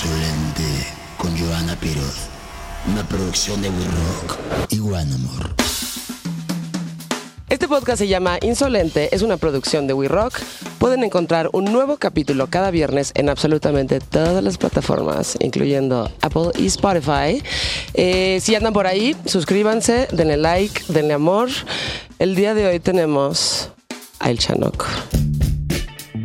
Insolente con Joana Piroz. Una producción de We Rock y One Amor. Este podcast se llama Insolente, es una producción de We Rock. Pueden encontrar un nuevo capítulo cada viernes en absolutamente todas las plataformas, incluyendo Apple y Spotify. Eh, si andan por ahí, suscríbanse, denle like, denle amor. El día de hoy tenemos a El Chanoc.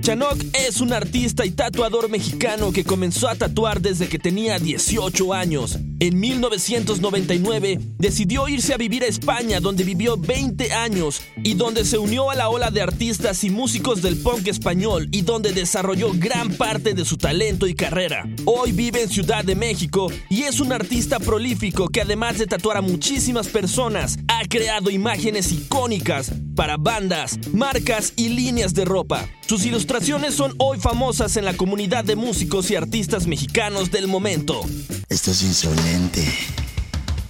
Chanok es un artista y tatuador mexicano que comenzó a tatuar desde que tenía 18 años. En 1999 decidió irse a vivir a España donde vivió 20 años y donde se unió a la ola de artistas y músicos del punk español y donde desarrolló gran parte de su talento y carrera. Hoy vive en Ciudad de México y es un artista prolífico que además de tatuar a muchísimas personas, ha creado imágenes icónicas para bandas, marcas y líneas de ropa. Sus ilustraciones son hoy famosas en la comunidad de músicos y artistas mexicanos del momento. Esto es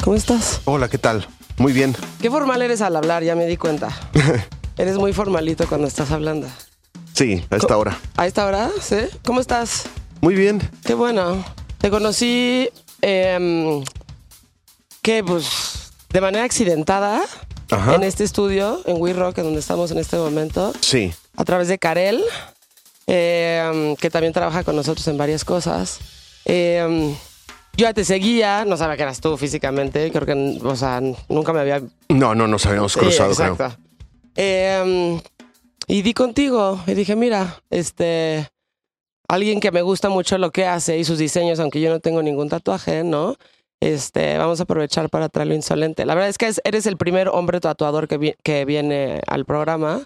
¿Cómo estás? Hola, ¿qué tal? Muy bien. Qué formal eres al hablar, ya me di cuenta. eres muy formalito cuando estás hablando. Sí, a esta hora. ¿A esta hora? ¿Sí? ¿Cómo estás? Muy bien. Qué bueno. Te conocí, eh, que pues, de manera accidentada Ajá. en este estudio, en We Rock, en donde estamos en este momento, Sí. a través de Karel, eh, que también trabaja con nosotros en varias cosas. Eh, yo ya te seguía, no sabía que eras tú físicamente, creo que, o sea, nunca me había No, no nos habíamos Sí, cruzado, creo. exacto. Eh, y di contigo y dije, mira, este, alguien que me gusta mucho lo que hace y sus diseños, aunque yo no tengo ningún tatuaje, ¿no? Este, vamos a aprovechar para traerlo insolente. La verdad es que es- eres el primer hombre tatuador que, vi- que viene al programa.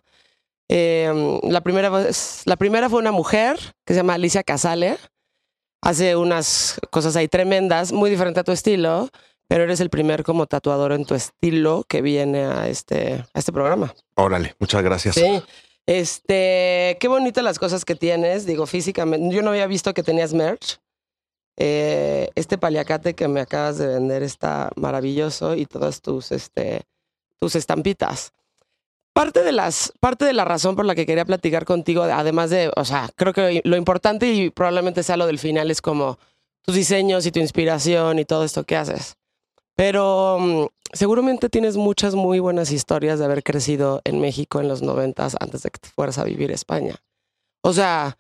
Eh, la, primera la primera fue una mujer que se llama Alicia Casale. Hace unas cosas ahí tremendas, muy diferente a tu estilo, pero eres el primer como tatuador en tu estilo que viene a este, a este programa. Órale, muchas gracias. Sí. Este, qué bonitas las cosas que tienes, digo, físicamente. Yo no había visto que tenías merch. Eh, este paliacate que me acabas de vender está maravilloso y todas tus, este, tus estampitas. Parte de, las, parte de la razón por la que quería platicar contigo, además de, o sea, creo que lo importante y probablemente sea lo del final es como tus diseños y tu inspiración y todo esto que haces. Pero mm, seguramente tienes muchas muy buenas historias de haber crecido en México en los noventas antes de que te fueras a vivir a España. O sea,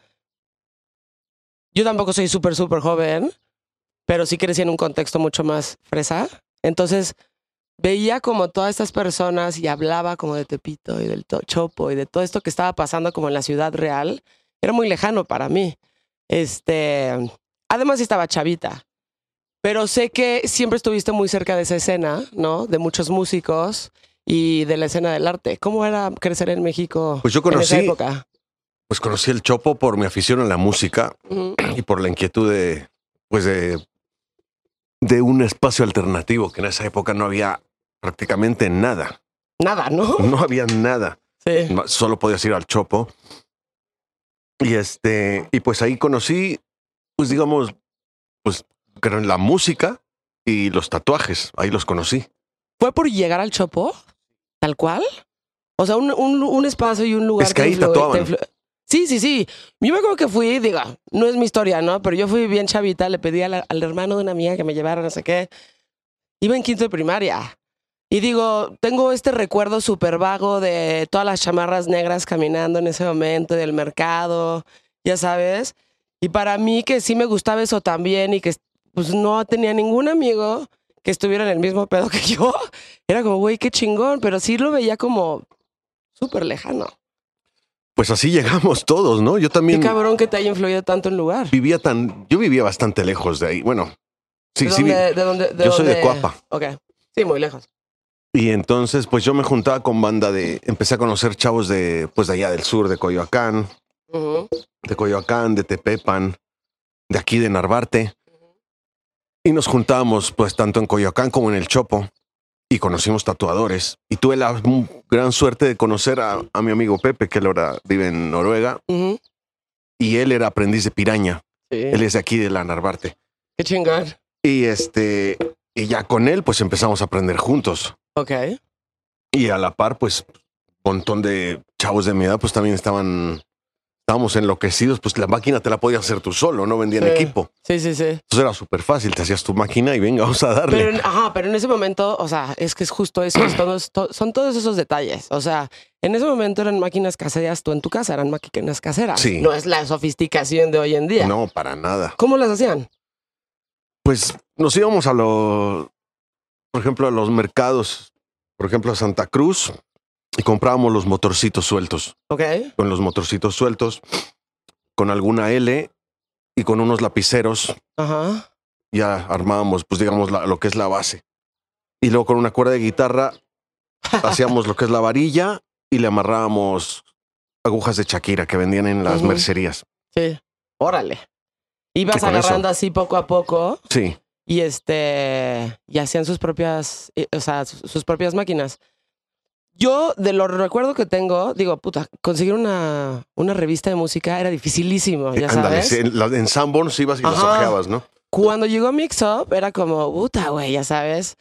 yo tampoco soy súper, súper joven, pero sí crecí en un contexto mucho más fresa. Entonces, veía como todas estas personas y hablaba como de Tepito y del Chopo y de todo esto que estaba pasando como en la ciudad real. Era muy lejano para mí. Este, además estaba chavita. Pero sé que siempre estuviste muy cerca de esa escena, ¿no? De muchos músicos y de la escena del arte. ¿Cómo era crecer en México Pues yo en esa conocí, época? pues conocí el Chopo por mi afición a la música y por la inquietud de, pues de, de un espacio alternativo que en esa época no había prácticamente nada. Nada, ¿no? No había nada. Sí. Solo podías ir al Chopo. Y este, y pues ahí conocí, pues digamos, pues creo en la música y los tatuajes. Ahí los conocí. ¿Fue por llegar al Chopo? ¿Tal cual? O sea, un, un- un espacio y un lugar Es que ahí tatuaban. Sí, sí, sí. Yo me acuerdo que fui, diga, no es mi historia, ¿no? Pero yo fui bien chavita, le pedí la- al hermano de una amiga que me llevara, no sé qué. Iba en quinto de primaria. Y digo, tengo este recuerdo súper vago de todas las chamarras negras caminando en ese momento, del mercado, ya sabes. Y para mí que sí me gustaba eso también y que pues no tenía ningún amigo que estuviera en el mismo pedo que yo. Era como, güey, qué chingón, pero sí lo veía como súper lejano. Pues así llegamos todos, ¿no? Yo Qué también cabrón que te haya influido tanto el lugar. vivía tan, yo vivía bastante lejos de ahí. Bueno, sí, ¿De sí. vi- dónde- de dónde- de yo soy de dónde? Coapa. Ok. Sí, muy lejos. Y entonces, pues yo me juntaba con banda de, empecé a conocer chavos de, pues de allá del sur, de Coyoacán, de Coyoacán, de Tepepan, de aquí de Narvarte. Y nos juntábamos, pues tanto en Coyoacán como en el Chopo. Y conocimos tatuadores. Y tuve la gran suerte de conocer a, a mi amigo Pepe, que él ahora vive en Noruega. Y él era aprendiz de piraña. Sí. Él es de aquí de la Narvarte. Qué chingón. Y este, y ya con él, pues empezamos a aprender juntos. Ok. Y a la par, pues, un montón de chavos de mi edad, pues también estaban estábamos enloquecidos, pues la máquina te la podías hacer tú solo, no vendían Sí. equipo. Sí, sí, sí. Entonces era súper fácil, te hacías tu máquina y venga, vamos a darle. Pero, en- ajá, pero en ese momento, o sea, es que es justo eso, es todos- to- son todos esos detalles. O sea, en ese momento eran máquinas caseras tú en tu casa, eran máquinas caseras. Sí. No es la sofisticación de hoy en día. no, para nada. ¿Cómo las hacían? Pues nos íbamos a los, por ejemplo, a los mercados, por ejemplo, a Santa Cruz, y comprábamos los motorcitos sueltos. ¿Ok? Con los motorcitos sueltos, con alguna L y con unos lapiceros, Ajá. ya armábamos, pues digamos, la- lo que es la base. Y luego con una cuerda de guitarra hacíamos lo que es la varilla y le amarrábamos agujas de Shakira que vendían en las mercerías. Sí. Órale. Ibas agarrando así poco a poco Sí, y este y hacían sus propias, eh, o sea, sus, propias máquinas. Yo de lo recuerdo que tengo, digo, puta, conseguir una, una revista de música era dificilísimo, ya ándale, sabes. en, en Sanborns ibas y las ojeabas, ¿no? Cuando llegó Mix Up era como, puta, güey, ya sabes.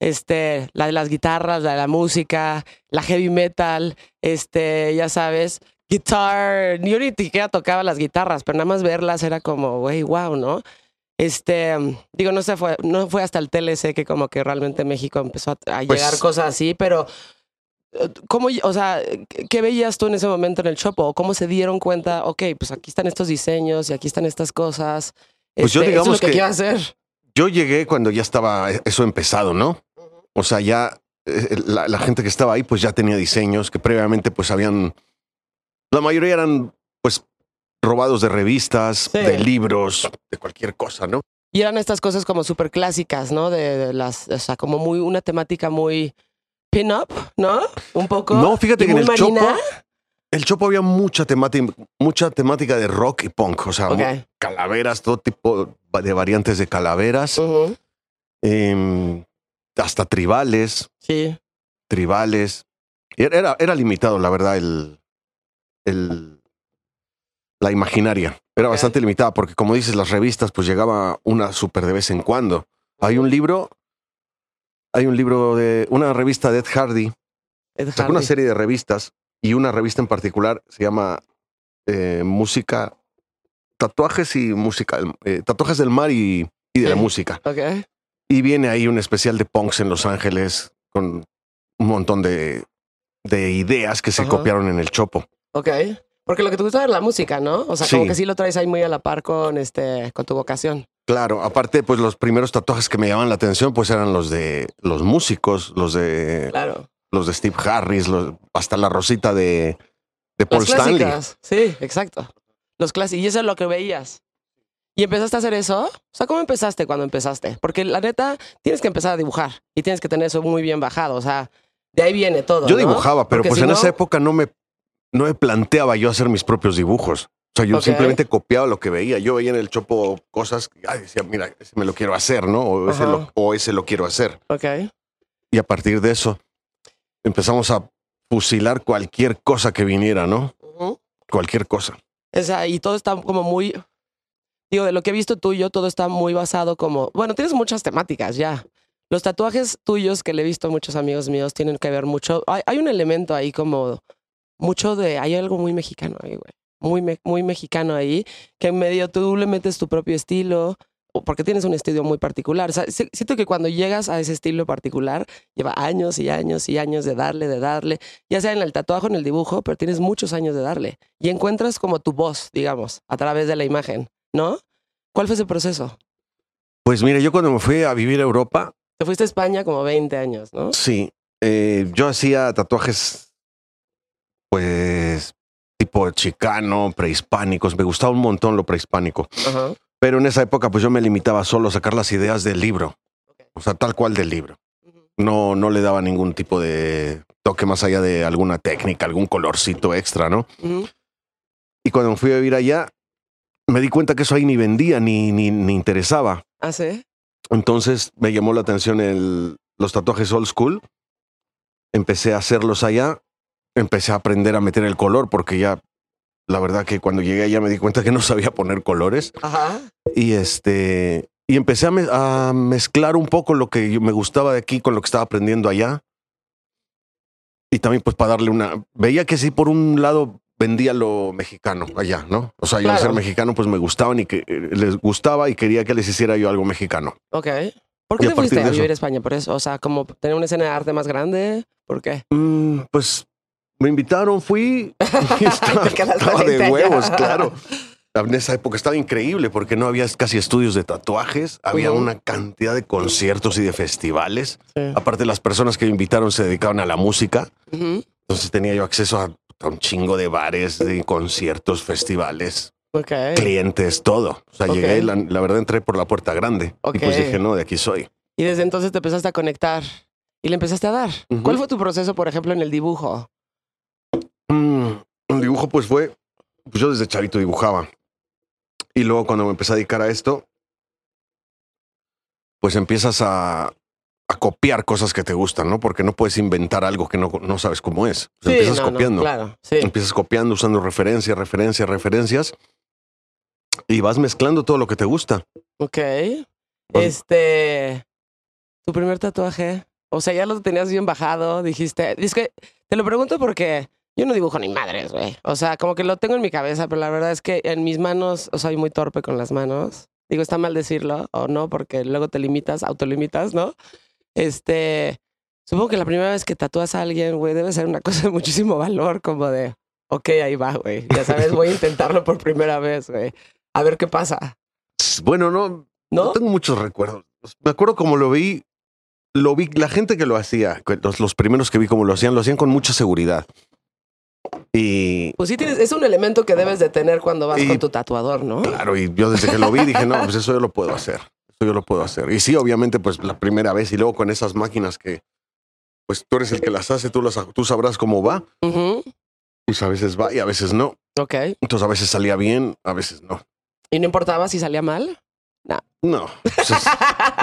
Este, la de las guitarras, la de la música, la heavy metal, este, ya sabes, guitar. Yo ni siquiera tocaba las guitarras, pero nada más verlas era como, güey, wow, ¿no? Este, digo, no sé, fue, no fue hasta el TLC que como que realmente México empezó a, a Pues- llegar cosas así, pero eh, ¿cómo, o sea, qué- veías tú en ese momento en el shop? ¿O cómo se dieron cuenta, ok, pues aquí están estos diseños y aquí están estas cosas? Pues yo Este, eso es digamos lo que, que- hacer. Yo llegué cuando ya estaba eso empezado, ¿no? O sea, ya eh, la, la gente que estaba ahí, pues ya tenía diseños que previamente, pues habían. La mayoría eran, robados de revistas, Sí. de libros, de cualquier cosa, ¿no? Y eran estas cosas como súper clásicas, ¿no? De, de las, o sea, como muy, una temática muy pin-up, ¿no? Un poco. No, fíjate que en el Chopo, marina. el Chopo había mucha temática, mucha temática de rock y punk, o sea, Ok. mu- calaveras, todo tipo de variantes de calaveras, em, hasta tribales, Sí. tribales. Era, era, era limitado, la verdad, el, el, la imaginaria. Era bastante limitada porque, como dices, las revistas, pues llegaba una súper de vez en cuando. Hay un libro, hay un libro de una revista de Ed Hardy, Ed sacó una serie de revistas y una revista en particular se llama eh, Música, Tatuajes y Música, eh, Tatuajes del Mar y, y de la. Música. Y viene ahí un especial de punks en Los Ángeles con un montón de, de ideas que se copiaron en el Chopo. Ok. Porque lo que te gusta es la música, ¿no? O sea, como que sí lo traes ahí muy a la par con, este, con tu vocación. Claro, aparte, pues los primeros tatuajes que me llamaban la atención, pues eran los de los músicos, los de Claro. los de Steve Harris, los- hasta la rosita de, de Paul Las Stanley. Sí, exacto. Los clásicos. Y eso es lo que veías. ¿Y empezaste a hacer eso? O sea, ¿cómo empezaste cuando empezaste? Porque la neta, tienes que empezar a dibujar y tienes que tener eso muy bien bajado. O sea, de ahí viene todo. Yo ¿no? dibujaba, pero Porque pues si en no- esa época no me, no me planteaba yo hacer mis propios dibujos. O sea, yo simplemente copiaba lo que veía. Yo veía en el Chopo cosas, ay, decía, mira, ese me lo quiero hacer, ¿no? O ese, lo, o ese lo quiero hacer. Ok. Y a partir de eso empezamos a fusilar cualquier cosa que viniera, ¿no? Cualquier cosa. O sea, y todo está como muy. Digo, de lo que he visto tuyo, todo está muy basado como. Bueno, tienes muchas temáticas ya. Los tatuajes tuyos que le he visto a muchos amigos míos tienen que ver mucho. Hay, hay un elemento ahí como. Mucho de. Hay algo muy mexicano ahí, güey. Muy, me- muy mexicano ahí. Que en medio tú le metes tu propio estilo. Porque tienes un estilo muy particular. O sea, si- siento que cuando llegas a ese estilo particular, lleva años y años y años de darle, de darle, ya sea en el tatuaje o en el dibujo, pero tienes muchos años de darle y encuentras como tu voz, digamos, a través de la imagen, ¿no? ¿Cuál fue ese proceso? Pues mira, yo cuando me fui a vivir a Europa, Te fuiste a España como 20 años, ¿no? sí, eh, yo hacía tatuajes, pues, tipo chicano, prehispánicos. Me gustaba un montón lo prehispánico. Ajá. Pero en esa época, pues yo me limitaba solo a sacar las ideas del libro. O sea, tal cual del libro. No, no le daba ningún tipo de toque más allá de alguna técnica, algún colorcito extra, ¿no? Y cuando me fui a vivir allá, me di cuenta que eso ahí ni vendía ni, ni, ni interesaba. ¿Ah, sí? Entonces me llamó la atención el, los tatuajes old school. Empecé a hacerlos allá. Empecé a aprender a meter el color porque ya, la verdad que cuando llegué allá me di cuenta que no sabía poner colores. Ajá. Y este, y empecé a, me- a mezclar un poco lo que me gustaba de aquí con lo que estaba aprendiendo allá. Y también pues para darle una, veía que sí por un lado vendía lo mexicano allá, ¿no? O sea, yo al Claro. ser mexicano, pues me gustaban y que eh, les gustaba y quería que les hiciera yo algo mexicano. Ok. ¿Por qué Y te fuiste a vivir a España? Por eso, o sea, como tener una escena de arte más grande. ¿Por qué? Mm, pues me invitaron, fui y estaba, de allá. huevos, claro. En esa época estaba increíble porque no había casi estudios de tatuajes, había una cantidad de conciertos y de festivales. Sí. Aparte, las personas que me invitaron se dedicaban a la música, entonces tenía yo acceso a, a un chingo de bares, de conciertos, festivales, clientes, todo. O sea, llegué, la, la verdad entré por la puerta grande Ok. y pues dije, no, de aquí soy. Y desde entonces te empezaste a conectar y le empezaste a dar. ¿Cuál fue tu proceso, por ejemplo, en el dibujo? Mm, el dibujo pues fue, pues yo desde chavito dibujaba. Y luego cuando me empecé a dedicar a esto, pues empiezas a, a copiar cosas que te gustan, ¿no? Porque no puedes inventar algo que no, no sabes cómo es. Empiezas no, no, copiando. claro, sí. Empiezas copiando, usando referencias, referencias, referencias. Y vas mezclando todo lo que te gusta. Ok. Vas- Este. Tu primer tatuaje. O sea, ya lo tenías bien bajado. Dijiste. Es que te lo pregunto porque yo no dibujo ni madres, güey. O sea, como que lo tengo en mi cabeza, pero la verdad es que en mis manos, o soy muy torpe con las manos. Digo, está mal decirlo o no, porque luego te limitas, autolimitas, ¿no? Este. Supongo que la primera vez que tatúas a alguien, güey, debe ser una cosa de muchísimo valor, como de, ok, ahí va, güey. Ya sabes, voy a intentarlo por primera vez, güey. A ver qué pasa. Bueno, no, ¿No? No tengo muchos recuerdos. Me acuerdo como lo vi, lo vi, la gente que lo hacía, los primeros que vi como lo hacían, lo hacían con mucha seguridad. Y Pues sí, tienes, es un elemento que debes de tener cuando vas Y- con tu tatuador, ¿no? claro, y yo desde que lo vi dije, no, pues eso yo lo puedo hacer. Eso yo lo puedo hacer. Y sí, obviamente, pues la primera vez y luego con esas máquinas que, pues tú eres el que las hace, tú, las, tú sabrás cómo va. Ujú, Pues a veces va y a veces no. Ok. Entonces a veces salía bien, a veces no. ¿Y no importaba si salía mal? No. pues, es-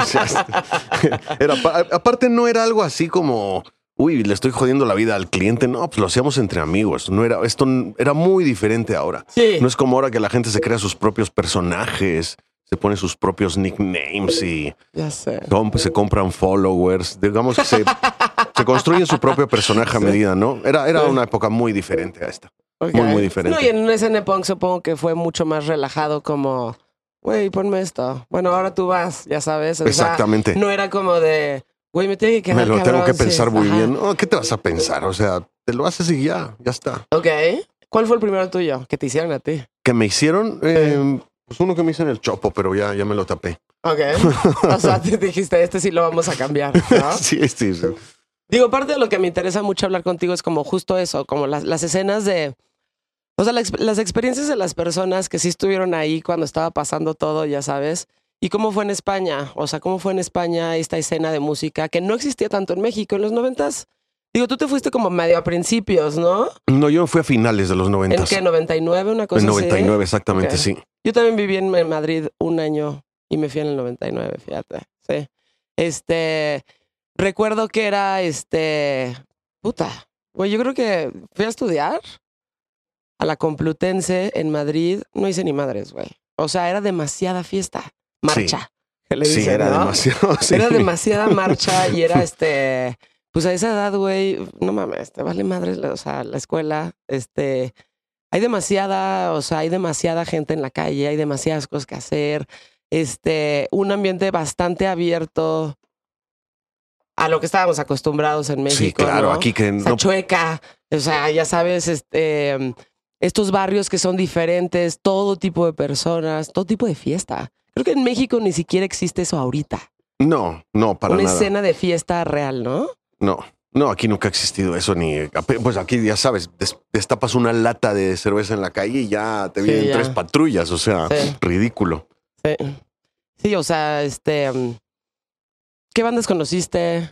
o sea, era, pa- aparte no era algo así como, uy, le estoy jodiendo la vida al cliente. No, pues lo hacíamos entre amigos. No era, esto era muy diferente ahora. Sí. No es como ahora que la gente se crea sus propios personajes, se pone sus propios nicknames y Ya sé. comp- se compran followers. Digamos que se, se construyen su propio personaje a medida, ¿no? Era, era una época muy diferente a esta. Muy, muy diferente. No, y en un SN Punk supongo que fue mucho más relajado como, güey, ponme esto. Bueno, ahora tú vas, ya sabes. O sea, Exactamente. no era como de, güey, me tiene que quedar Me lo tengo cabrón, que sí". pensar muy Ajá. bien. No, ¿Qué te vas a pensar? O sea, te lo haces y ya, ya está. Ok. ¿Cuál fue el primero tuyo que te hicieron a ti? que me hicieron, eh, pues uno que me hizo en el chopo, pero ya, ya me lo tapé. Ok. O sea, te dijiste, este sí lo vamos a cambiar, ¿no? Sí, sí, sí. Digo, parte de lo que me interesa mucho hablar contigo es como justo eso, como las, las escenas de... O sea, la las experiencias de las personas que sí estuvieron ahí cuando estaba pasando todo, ya sabes. ¿Y cómo fue en España? O sea, ¿cómo fue en España esta escena de música que no existía tanto en México en los noventas? Digo, tú te fuiste como medio a principios, ¿no? No, yo fui a finales de los ¿En noventas. qué? ¿99? Una cosa En así. 99, exactamente, sí. Yo también viví en en Madrid un año y me fui en el 99, fíjate. Sí. Este, recuerdo que era este, puta, güey, yo creo que fui a estudiar a la Complutense en Madrid, no hice ni madres, güey. O sea, era demasiada fiesta, marcha. le Sí, dicen, era ¿no? demasiado. sí. Era demasiada marcha y era este, pues a esa edad, güey, no mames, te vale madre, la- o sea, la escuela, este, hay demasiada, o sea, hay demasiada gente en la calle, hay demasiadas cosas que hacer, este, un ambiente bastante abierto a lo que estábamos acostumbrados en México. Sí, claro, ¿no? aquí que no. Sachueca, o sea, ya sabes, este, estos barrios que son diferentes, todo tipo de personas, todo tipo de fiesta. Creo que en México ni siquiera existe eso ahorita. No, no, para Una nada. escena de fiesta real, ¿no? No, no, aquí nunca ha existido eso ni. Pues aquí ya sabes, des- destapas una lata de cerveza en la calle y ya te Sí, vienen ya. tres patrullas, o sea, Sí. ridículo. Sí. Sí, o sea, este. mm, ¿Qué bandas conociste?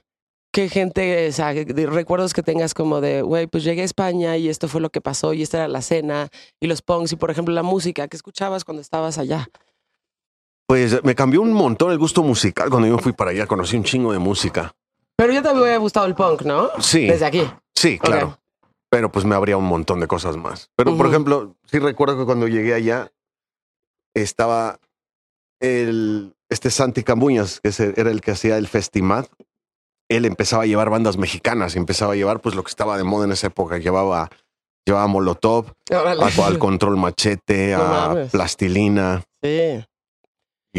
¿Qué gente, o sea, recuerdos que tengas como de, güey, pues llegué a España y esto fue lo que pasó y esta era la cena y los punks y, por ejemplo, la música que escuchabas cuando estabas allá? Pues me cambió un montón el gusto musical cuando yo fui para allá, conocí un chingo de música. Pero ya te había gustado el punk, ¿no? Sí, Desde aquí. sí, claro. Pero pues me habría un montón de cosas más. Pero, por ejemplo, sí recuerdo que cuando llegué allá estaba el, este Santi Cambuñas, que era el que hacía el Festimad. Él empezaba a llevar bandas mexicanas y empezaba a llevar pues lo que estaba de moda en esa época. Llevaba Llevaba molotov, Órale. al, al control machete, No a mames. plastilina. Sí.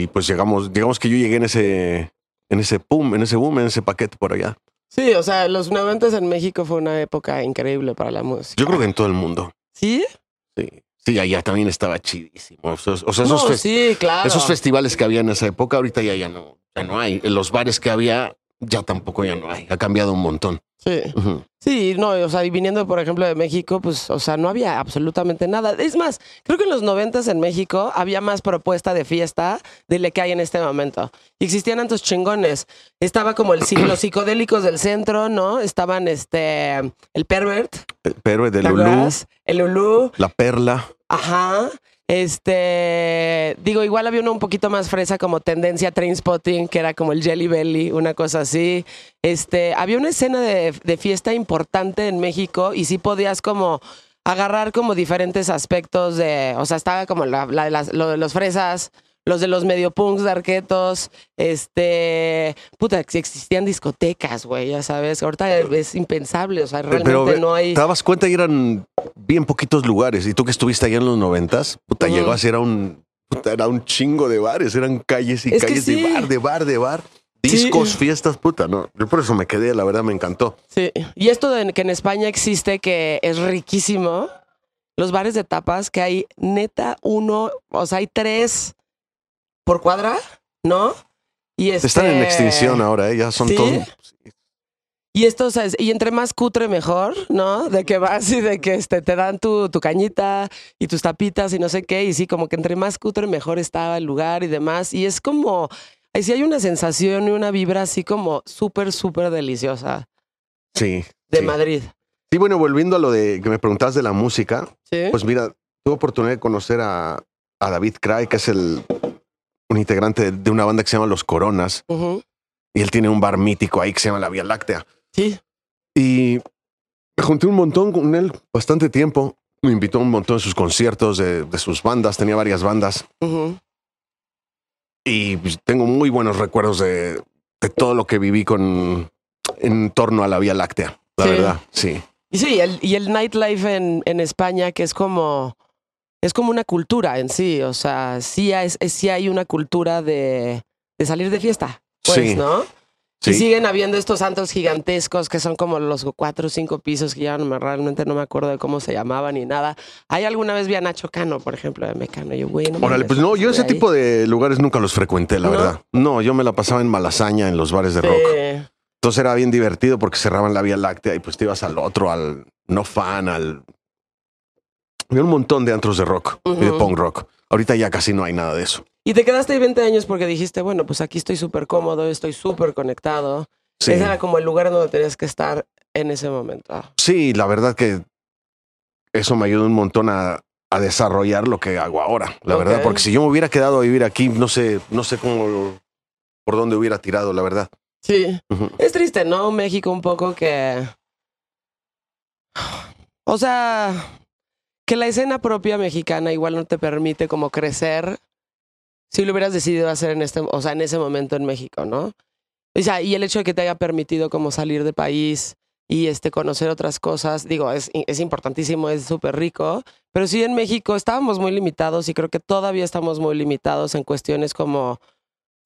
Y pues llegamos, digamos que yo llegué en ese, en ese boom, en ese boom, en ese paquete por allá. Sí, o sea, los noventas en México fue una época increíble para la música. Yo creo que en todo el mundo. ¿Sí? Sí. Sí, allá también estaba chidísimo. O sea, esos, No, sí, claro. esos festivales que había en esa época, ahorita ya, ya no, ya no hay. Los bares que había, ya tampoco ya no hay. Ha cambiado un montón. Sí. Sí, no, o sea, y viniendo, por ejemplo, de México, pues, o sea, no había absolutamente nada. Es más, creo que en los noventas en México había más propuesta de fiesta de la que hay en este momento. Y existían tantos chingones. Estaba como el, los psicodélicos del centro, ¿no? Estaban, este, el Pervert, de ¿te Lulú, acuerdas? El Lulú, la perla. ajá. Este, digo, igual había uno un poquito más fresa como tendencia Trainspotting, que era como el Jelly Belly, una cosa así. Este, había una escena de, fiesta importante en México y sí podías como agarrar como diferentes aspectos de, o sea, estaba como la, lo de los fresas, los de los medio punks de arquetos, este, puta, que existían discotecas, güey, ya sabes, ahorita es impensable, o sea, realmente Pero no hay... te dabas cuenta y eran bien poquitos lugares. Y tú que estuviste allá en los noventas, puta, Ujú. llegó a ser un, puta, era un chingo de bares. Eran calles y Es que calles sí. de bar, de bar, de bar. Discos, fiestas, puta, no. Yo por eso me quedé, la verdad me encantó. Sí. Y esto de que en España existe, que es riquísimo, los bares de tapas, que hay neta uno, o sea, hay tres por cuadra, ¿no? Y este, Están en extinción ahora, ¿eh? Ya son ¿Sí? todos. Y esto, o sea, es- y entre más cutre mejor, ¿no? De que vas y de que este, te dan tu, tu cañita y tus tapitas y no sé qué. Y sí, como que entre más cutre mejor estaba el lugar y demás. Y es como, ahí sí hay una sensación y una vibra así como súper, súper deliciosa Sí. de sí. Madrid. Sí, bueno, volviendo a lo de que me preguntabas de la música, Sí. pues mira, tuve oportunidad de conocer a, a David Cray, que es el un integrante de, una banda que se llama Los Coronas, y él tiene un bar mítico ahí que se llama La Vía Láctea. Sí. Y me junté un montón con él, bastante tiempo. Me invitó a un montón de sus conciertos, de, de sus bandas, tenía varias bandas. Y tengo muy buenos recuerdos de, de todo lo que viví con en torno a la Vía Láctea, la Sí. verdad, sí. Y sí, el, y el nightlife en, en España, que es como, es como una cultura en sí. O sea, sí, es, es- sí hay una cultura de, de salir de fiesta. Pues, Sí. ¿no? Sí. Y siguen habiendo estos santos gigantescos que son como los cuatro o cinco pisos que ya no me, realmente no me acuerdo de cómo se llamaban ni nada. Hay alguna vez vi a Nacho Cano, por ejemplo, de Mecano. Yo, güey, no Órale, pues no, yo ese ahí. tipo de lugares nunca los frecuenté, la ¿No? verdad. No, yo me la pasaba en Malasaña, en los bares de rock. Sí. Entonces era bien divertido porque cerraban la Vía Láctea y pues te ibas al otro, al no fan, al... Había un montón de antros de rock y de punk rock. Ahorita ya casi no hay nada de eso. Y te quedaste ahí 20 años porque dijiste, bueno, pues aquí estoy súper cómodo, estoy súper conectado. Sí. Ese era como el lugar donde tenías que estar en ese momento. Sí, la verdad que eso me ayudó un montón a, a desarrollar lo que hago ahora, la verdad, porque si yo me hubiera quedado a vivir aquí, no sé, no sé cómo, por dónde hubiera tirado, la verdad. Sí. Es triste, ¿no? México un poco que... O sea, que la escena propia mexicana igual no te permite como crecer si lo hubieras decidido hacer en este, o sea, en ese momento en México, ¿no? O sea, y el hecho de que te haya permitido como salir de país y este conocer otras cosas, digo, es, es importantísimo, es súper rico, pero sí en México estábamos muy limitados y creo que todavía estamos muy limitados en cuestiones como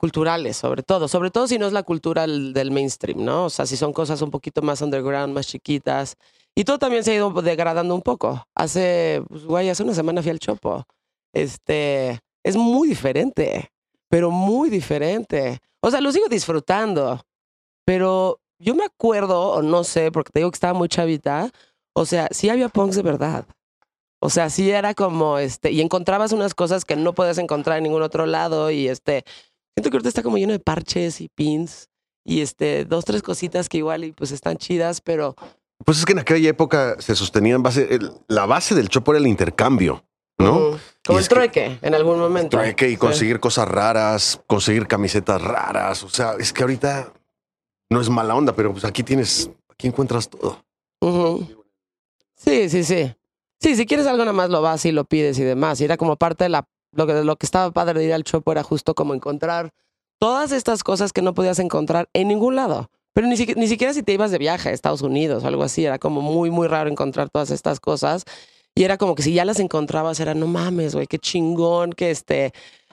culturales, sobre todo, sobre todo si no es la cultura del mainstream, ¿no? O sea, si son cosas un poquito más underground, más chiquitas. Y todo también se ha ido degradando un poco. Hace, pues, güey, hace una semana fui al Chopo. Este, es muy diferente, pero muy diferente. O sea, lo sigo disfrutando, pero yo me acuerdo, o no sé, porque te digo que estaba muy chavita, o sea, sí había punks de verdad. O sea, sí era como, este, y encontrabas unas cosas que no puedes encontrar en ningún otro lado y este, siento que ahorita está como lleno de parches y pins y este, dos, tres cositas que igual y pues están chidas, pero Pues es que en aquella época se sostenía en base, el- la base del chopo era el intercambio, ¿no? como el trueque en algún momento. Trueque y Sí. conseguir cosas raras, conseguir camisetas raras. O sea, es que ahorita no es mala onda, pero pues aquí tienes, aquí encuentras todo. Sí, sí, sí. Sí, si quieres algo nada más lo vas y lo pides y demás. Y era como parte de la, lo que, lo que estaba padre de ir al Chopo era justo como encontrar todas estas cosas que no podías encontrar en ningún lado. Pero ni, ni siquiera si te ibas de viaje a Estados Unidos o algo así, era como muy, muy raro encontrar todas estas cosas. Y era como que si ya las encontrabas, era no mames, güey, qué chingón que este,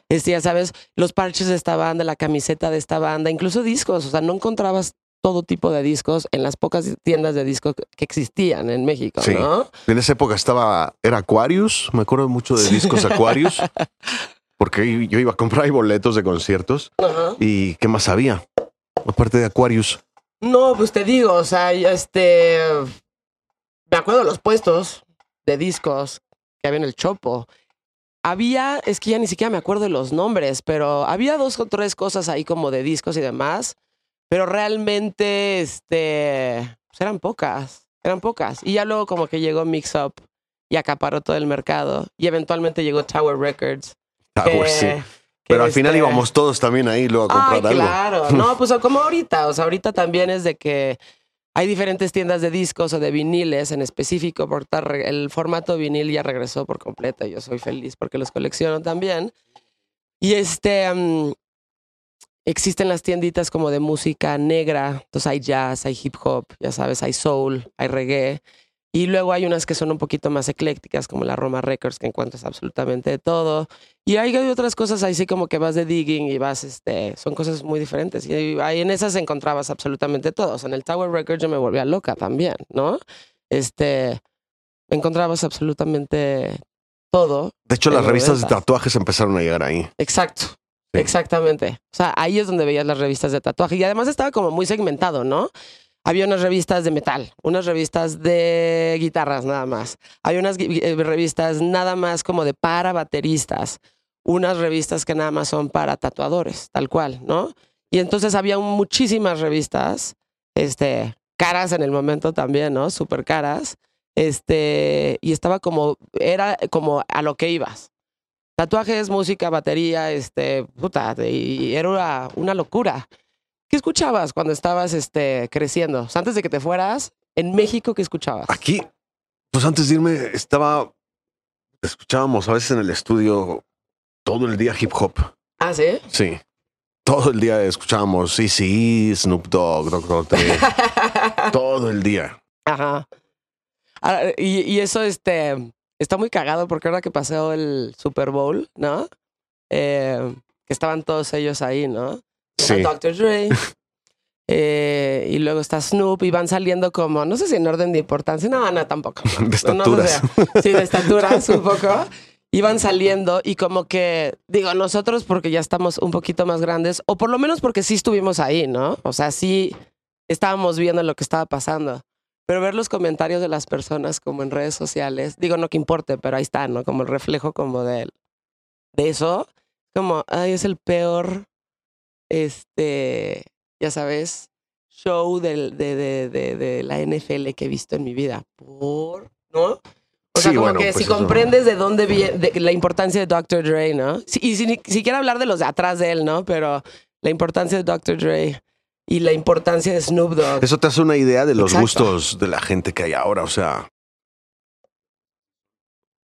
este, ya sabes, los parches de esta banda, la camiseta de esta banda, incluso discos. O sea, no encontrabas todo tipo de discos en las pocas tiendas de discos que existían en México, Sí. ¿no? En esa época estaba, era Aquarius, me acuerdo mucho de discos Aquarius, porque yo iba a comprar ahí boletos de conciertos. ¿Y qué más había? Aparte de Aquarius. No, pues te digo, o sea, este. Me acuerdo de los puestos de discos que había en el Chopo. Había, es que ya ni siquiera me acuerdo de los nombres, pero había dos o tres cosas ahí como de discos y demás. Pero realmente, este. Pues eran pocas, eran pocas. Y ya luego, como que llegó Mix Up y acaparó todo el mercado. Y eventualmente llegó Tower Records. Ah, que- pues sí. que, Pero al final este, íbamos todos también ahí luego a Ay, comprar algo. claro. No, pues como ahorita. O sea, ahorita también es de que hay diferentes tiendas de discos o de viniles en específico. Porque ahorita re- el formato vinil ya regresó por completo. Yo soy feliz porque los colecciono también. Y este. Existen las tienditas como de música negra. Entonces hay jazz, hay hip hop, ya sabes, hay soul, hay reggae. Y luego hay unas que son un poquito más eclécticas, como la Roma Records, que encuentras absolutamente de todo. Y hay, hay otras cosas ahí sí como que vas de digging y vas, este, son cosas muy diferentes. Y ahí, en esas encontrabas absolutamente todo. O sea, en el Tower Records yo me volvía loca también, ¿no? Este, encontrabas absolutamente todo. De hecho, las revistas de tatuajes empezaron a llegar ahí. Exacto. Exactamente. O sea, ahí es donde veías las revistas de tatuaje. Y además estaba como muy segmentado, ¿no? Había unas revistas de metal, unas revistas de guitarras nada más. Hay unas eh, revistas nada más como de para bateristas. Unas revistas que nada más son para tatuadores, tal cual, ¿no? Y entonces había muchísimas revistas, este, caras en el momento también, ¿no? Súper caras. Este, y estaba como, era como a lo que ibas tatuajes, música, batería, este, puta, y era una, una locura. ¿Qué escuchabas cuando estabas este, creciendo? O sea, antes de que te fueras, en México, ¿qué escuchabas? Aquí, pues antes de irme, estaba, escuchábamos a veces en el estudio todo el día hip hop. Ah, ¿sí? Sí. Todo el día escuchábamos CC, Snoop Dogg, Dr. Dre, todo el día. Ajá. Ah, y, y eso, este, está muy cagado porque ahora que pasó el Super Bowl, ¿no? Eh, que estaban todos ellos ahí, ¿no? Sí. Dr. Dre. eh, y luego está Snoop y van saliendo como, no sé si en orden de importancia, no, no, tampoco. De No, no estaturas. sé. Sí, de estaturas un poco. Iban saliendo y como que, digo, nosotros porque ya estamos un poquito más grandes, o por lo menos porque sí estuvimos ahí, ¿no? O sea, sí estábamos viendo lo que estaba pasando. Pero ver los comentarios de las personas como en redes sociales, digo, no que importe, pero ahí está, ¿no? Como el reflejo como de, de eso, como, ay, es el peor, este, ya sabes, show del, de, de, de, de la NFL que he visto en mi vida. ¿Por? ¿No? O sea, Sí, como bueno, que pues si eso. comprendes de dónde viene la importancia de Dr. Dre, ¿no? Sí, y sin siquiera hablar de los de atrás de él, ¿no? Pero la importancia de Dr. Dre y la importancia de Snoop Dogg. Eso te hace una idea de los Exacto. gustos de la gente que hay ahora. O sea,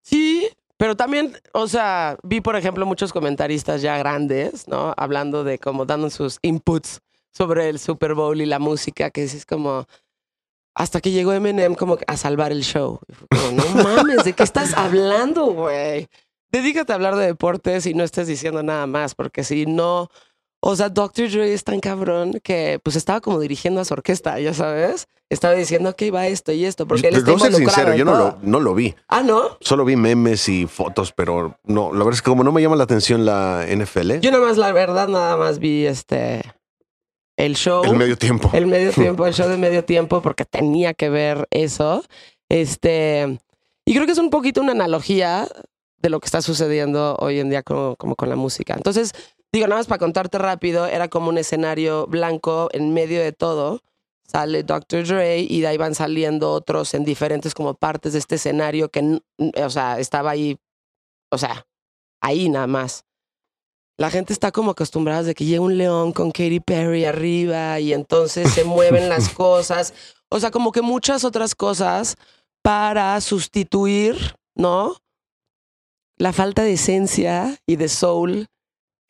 Sí, pero también, o sea, vi, por ejemplo, muchos comentaristas ya grandes, ¿no? Hablando de como dando sus inputs sobre el Super Bowl y la música, que es como hasta que llegó Eminem como a salvar el show. Como, no mames, ¿de qué estás hablando, güey? Dedícate a hablar de deportes y no estés diciendo nada más, porque si no, o sea, Dr. Dre es tan cabrón que pues estaba como dirigiendo a su orquesta, ya sabes. Estaba diciendo que iba esto y esto, porque él está ser sincero, yo no lo, no lo vi. Ah, ¿no? Solo vi memes y fotos, pero no, la verdad es que como no me llama la atención la NFL, Yo nada más, la verdad, nada más vi este el show. el medio tiempo. el medio tiempo, el show de medio tiempo, porque tenía que ver eso. Este, y creo que es un poquito una analogía de lo que está sucediendo hoy en día como, como con la música. Entonces, digo, nada más para contarte rápido, era como un escenario blanco en medio de todo. Sale Dr. Dre y de ahí van saliendo otros en diferentes como partes de este escenario que, o sea, estaba ahí, o sea, ahí nada más. La gente está como acostumbrada de que llega un león con Katy Perry arriba y entonces se mueven las cosas. O sea, como que muchas otras cosas para sustituir, ¿no? La falta de esencia y de soul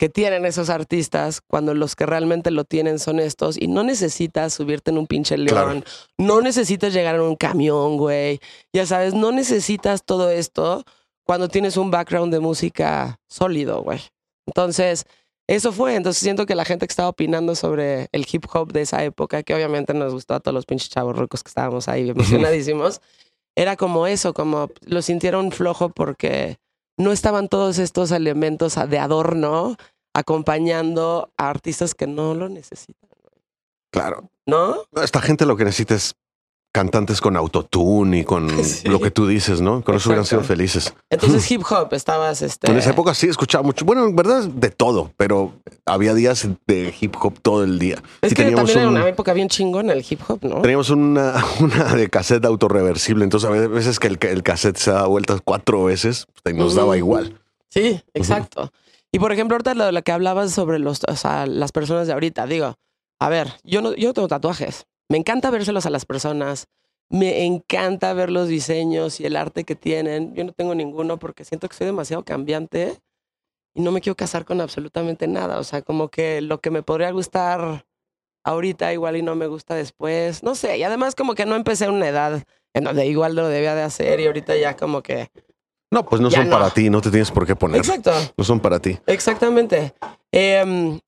que tienen esos artistas cuando los que realmente lo tienen son estos y no necesitas subirte en un pinche león, Claro. no necesitas llegar en un camión, güey, ya sabes, no necesitas todo esto cuando tienes un background de música sólido, güey. Entonces, eso fue, entonces siento que la gente que estaba opinando sobre el hip hop de esa época, que obviamente nos gustó a todos los pinches chavos rucos que estábamos ahí emocionadísimos, era como eso, como lo sintieron flojo porque no estaban todos estos elementos de adorno acompañando a artistas que no lo necesitan, Claro. ¿no? Esta gente lo que necesita es cantantes con autotune y con Sí. lo que tú dices, ¿no? Con eso hubieran sido felices. Entonces hip hop estabas este En esa época sí escuchaba mucho. Bueno, en verdad de todo, pero había días de hip hop todo el día. es que teníamos también era un- una época bien chingona el hip hop, ¿no? Teníamos una, una de cassette autorreversible, entonces a veces que el, el cassette se da vueltas cuatro veces pues, y nos daba igual. Sí, exacto. Y por ejemplo, ahorita lo, que hablabas sobre los, o sea, las personas de ahorita, digo, a ver, yo no, yo no tengo tatuajes. Me encanta vérselos a las personas. Me encanta ver los diseños y el arte que tienen. Yo no tengo ninguno porque siento que soy demasiado cambiante y no me quiero casar con absolutamente nada. O sea, como que lo que me podría gustar ahorita igual y no me gusta después. No sé. Y además como que no empecé en una edad en donde igual lo debía de hacer y ahorita ya como que... No, pues no Ya son no. para ti, no te tienes por qué poner. Exacto. No son para ti. Exactamente. Em,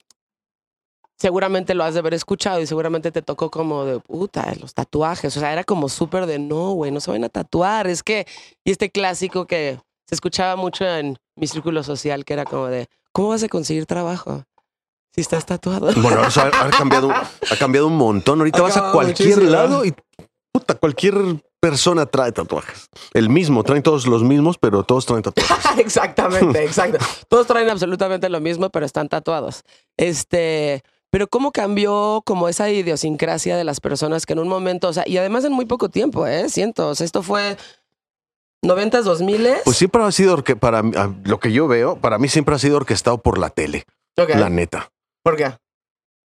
seguramente lo has de haber escuchado y seguramente te tocó como de puta, los tatuajes. O sea, era como súper de no, güey, no se van a tatuar. Es que, y este clásico que se escuchaba mucho en mi círculo social, que era como de, ¿cómo vas a conseguir trabajo si estás tatuado? Bueno, o sea, ha cambiado, ha cambiado un montón. Ahorita vas a cualquier muchísimo. lado y puta, cualquier persona trae tatuajes. El mismo, traen todos los mismos, pero todos traen tatuajes. Exactamente, exacto. Todos traen absolutamente lo mismo, pero están tatuados. Este, pero cómo cambió como esa idiosincrasia de las personas que en un momento, o sea, y además en muy poco tiempo, ¿eh? Siento, o sea, esto fue 90s, 2000 Pues siempre ha sido, para mí- a- lo que yo veo, para mí siempre ha sido orquestado por la tele, la neta. ¿Por qué?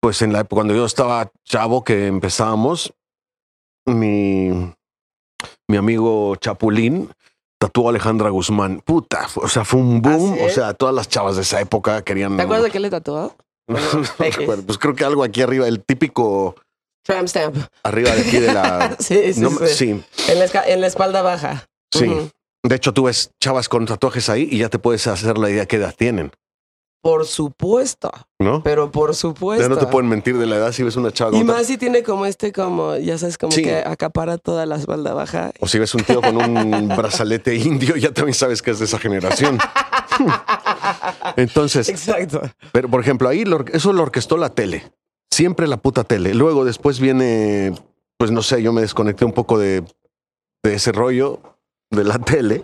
Pues en la época cuando yo estaba chavo que empezábamos, mi, mi amigo Chapulín tatuó a Alejandra Guzmán. Puta, o sea, fue un boom. ¿Ah, sí? O sea, todas las chavas de esa época querían. ¿Te acuerdas de qué le tatuó? No acuerdo. Pues creo que algo aquí arriba, el típico Tramp stamp. arriba de aquí de la. Sí, sí, No, sí. sí, En, la, esca- en la espalda baja. sí. De hecho, tú ves chavas con tatuajes ahí y ya te puedes hacer la idea qué edad tienen, Por supuesto, ¿no? pero por supuesto. Ya no te pueden mentir de la edad si ves una chava Y más si tiene como este, como, ya sabes, como Sí. que acapara toda la espalda baja. O si ves un tío con un brazalete indio, ya también sabes que es de esa generación. Entonces, Exacto. pero por ejemplo, ahí lo eso lo orquestó la tele. Siempre la puta tele. Luego después viene, pues no sé, yo me desconecté un poco de, de ese rollo de la tele.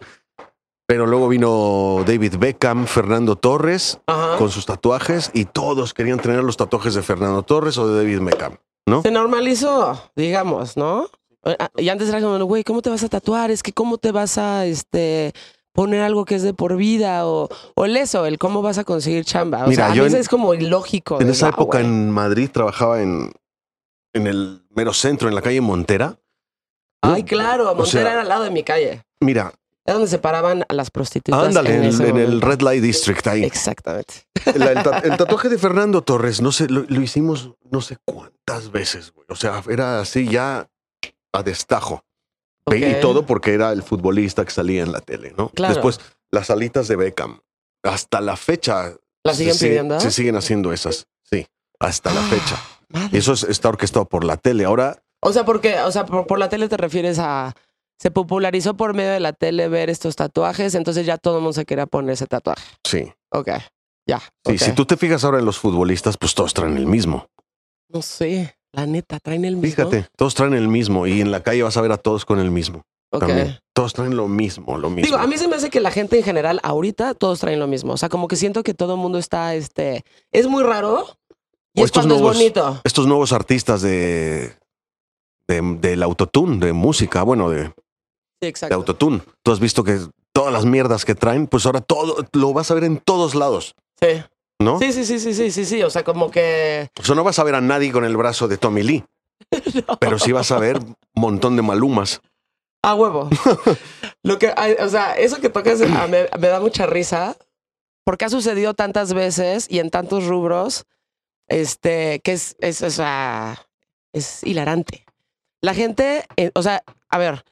Pero luego vino David Beckham, Fernando Torres Ajá. con sus tatuajes y todos querían tener los tatuajes de Fernando Torres o de David Beckham. ¿no? Se normalizó, digamos, ¿no? Eh, ah, Y antes era como, güey, ¿cómo te vas a tatuar? Es que cómo te vas a este poner algo que es de por vida o, o el eso, el cómo vas a conseguir chamba. O Mira, sea, a yo eso en- es como ilógico. En esa "Wow, época güey". en Madrid trabajaba en, en el mero centro, en la calle Montera. Ay, claro, Montera sea- era al lado de mi calle. Mira, Es donde se paraban a las prostitutas. ándale, en, el, en. Red Light District ahí. Exactamente. La- el, ta- el tatuaje de Fernando Torres, no sé, lo, lo hicimos no sé cuántas veces, güey. O sea, era así ya a destajo. Ok. Y todo porque era el futbolista que salía en la tele, ¿no? Claro. Después, las alitas de Beckham. Hasta la fecha. ¿La se siguen sigue- pidiendo? Se siguen haciendo esas, sí. Hasta la Ah, fecha. madre. Y eso es- está orquestado por la tele. Ahora, O sea, porque, o sea, por, por la tele te refieres a. Se popularizó por medio de la tele ver estos tatuajes, entonces ya todo el mundo se quería poner ese tatuaje. sí. Ok. Ya. Sí, si tú te fijas ahora en los futbolistas, pues todos traen el mismo. No sé. La neta, traen el mismo. Fíjate, todos traen el mismo y en la calle vas a ver a todos con el mismo. Ok. También. Todos traen lo mismo, lo mismo. Digo, a mí se me hace que la gente en general, ahorita, todos traen lo mismo. O sea, como que siento que todo el mundo está, este. Es muy raro. Y es cuando nuevos- es bonito. Estos nuevos artistas de, de del autotune, de música, bueno, de, Sí, de exacto. autotune. Tú has visto que todas las mierdas que traen, pues ahora todo lo vas a ver en todos lados, Sí. ¿no? Sí, sí, sí, sí, sí, sí, sí. O sea, como que. O sea, no vas a ver a nadie con el brazo de Tommy Lee, pero sí vas a ver un montón de malumas. A huevo. Lo que, o sea, eso que tocas me da mucha risa porque ha sucedido tantas veces y en tantos rubros, este, que es, es, o sea, es hilarante. La gente, eh, o sea, a ver,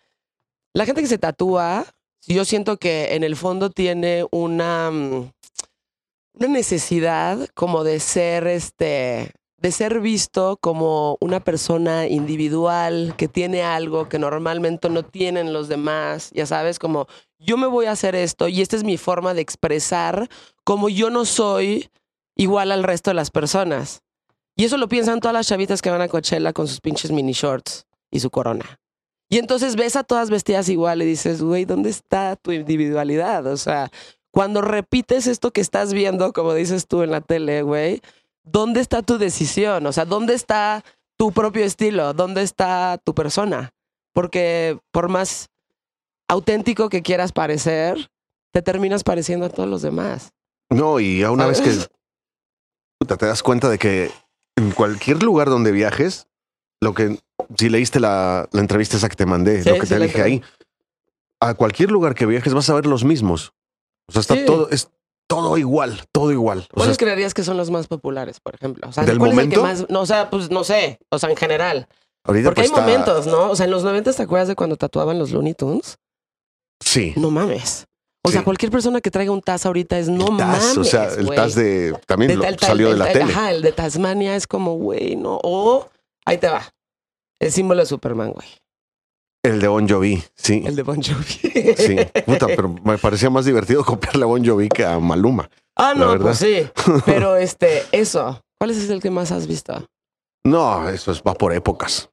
la gente que se tatúa, yo siento que en el fondo tiene una, mm, una necesidad como de ser, este, de ser visto como una persona individual que tiene algo que normalmente no tienen los demás, ya sabes, como yo me voy a hacer esto y esta es mi forma de expresar como yo no soy igual al resto de las personas. Y eso lo piensan todas las chavitas que van a Coachella con sus pinches mini shorts y su corona. Y entonces ves a todas vestidas igual y dices, güey, ¿dónde está tu individualidad? O sea, cuando repites esto que estás viendo, como dices tú en la tele, güey, ¿dónde está tu decisión? O sea, ¿dónde está tu propio estilo? ¿Dónde está tu persona? Porque por más auténtico que quieras parecer, te terminas pareciendo a todos los demás. No, y a una vez que puta, te das cuenta de que en cualquier lugar donde viajes, lo que si leíste la, la entrevista esa que te mandé, Sí, lo que sí te dije ahí, a cualquier lugar que viajes vas a ver los mismos. O sea, está Sí. todo, es todo igual, todo igual. O sea, ¿Cuáles creerías que son los más populares, por ejemplo? O sea, ¿Del ¿cuál momento? es el que más? No, o sea, pues no sé. O sea, en general. ahorita Porque pues hay está- momentos, ¿no? O sea, en los 90 ¿te acuerdas de cuando tatuaban los Looney Tunes? Sí. No mames. O sea, cualquier persona que traiga un Taz ahorita es no el Taz, mames. o sea, el güey. Taz de también De lo- salió de la el- tele. Ajá, el de Tasmania es como, güey, no. O ahí te va. El símbolo de Superman, güey. El de Bon Jovi, sí. El de Bon Jovi. Sí, puta, pero me parecía más divertido copiarle a Bon Jovi que a Maluma. Ah, no, verdad. pues sí. Pero este, eso. ¿Cuál es el que más has visto? No, eso es, va por épocas.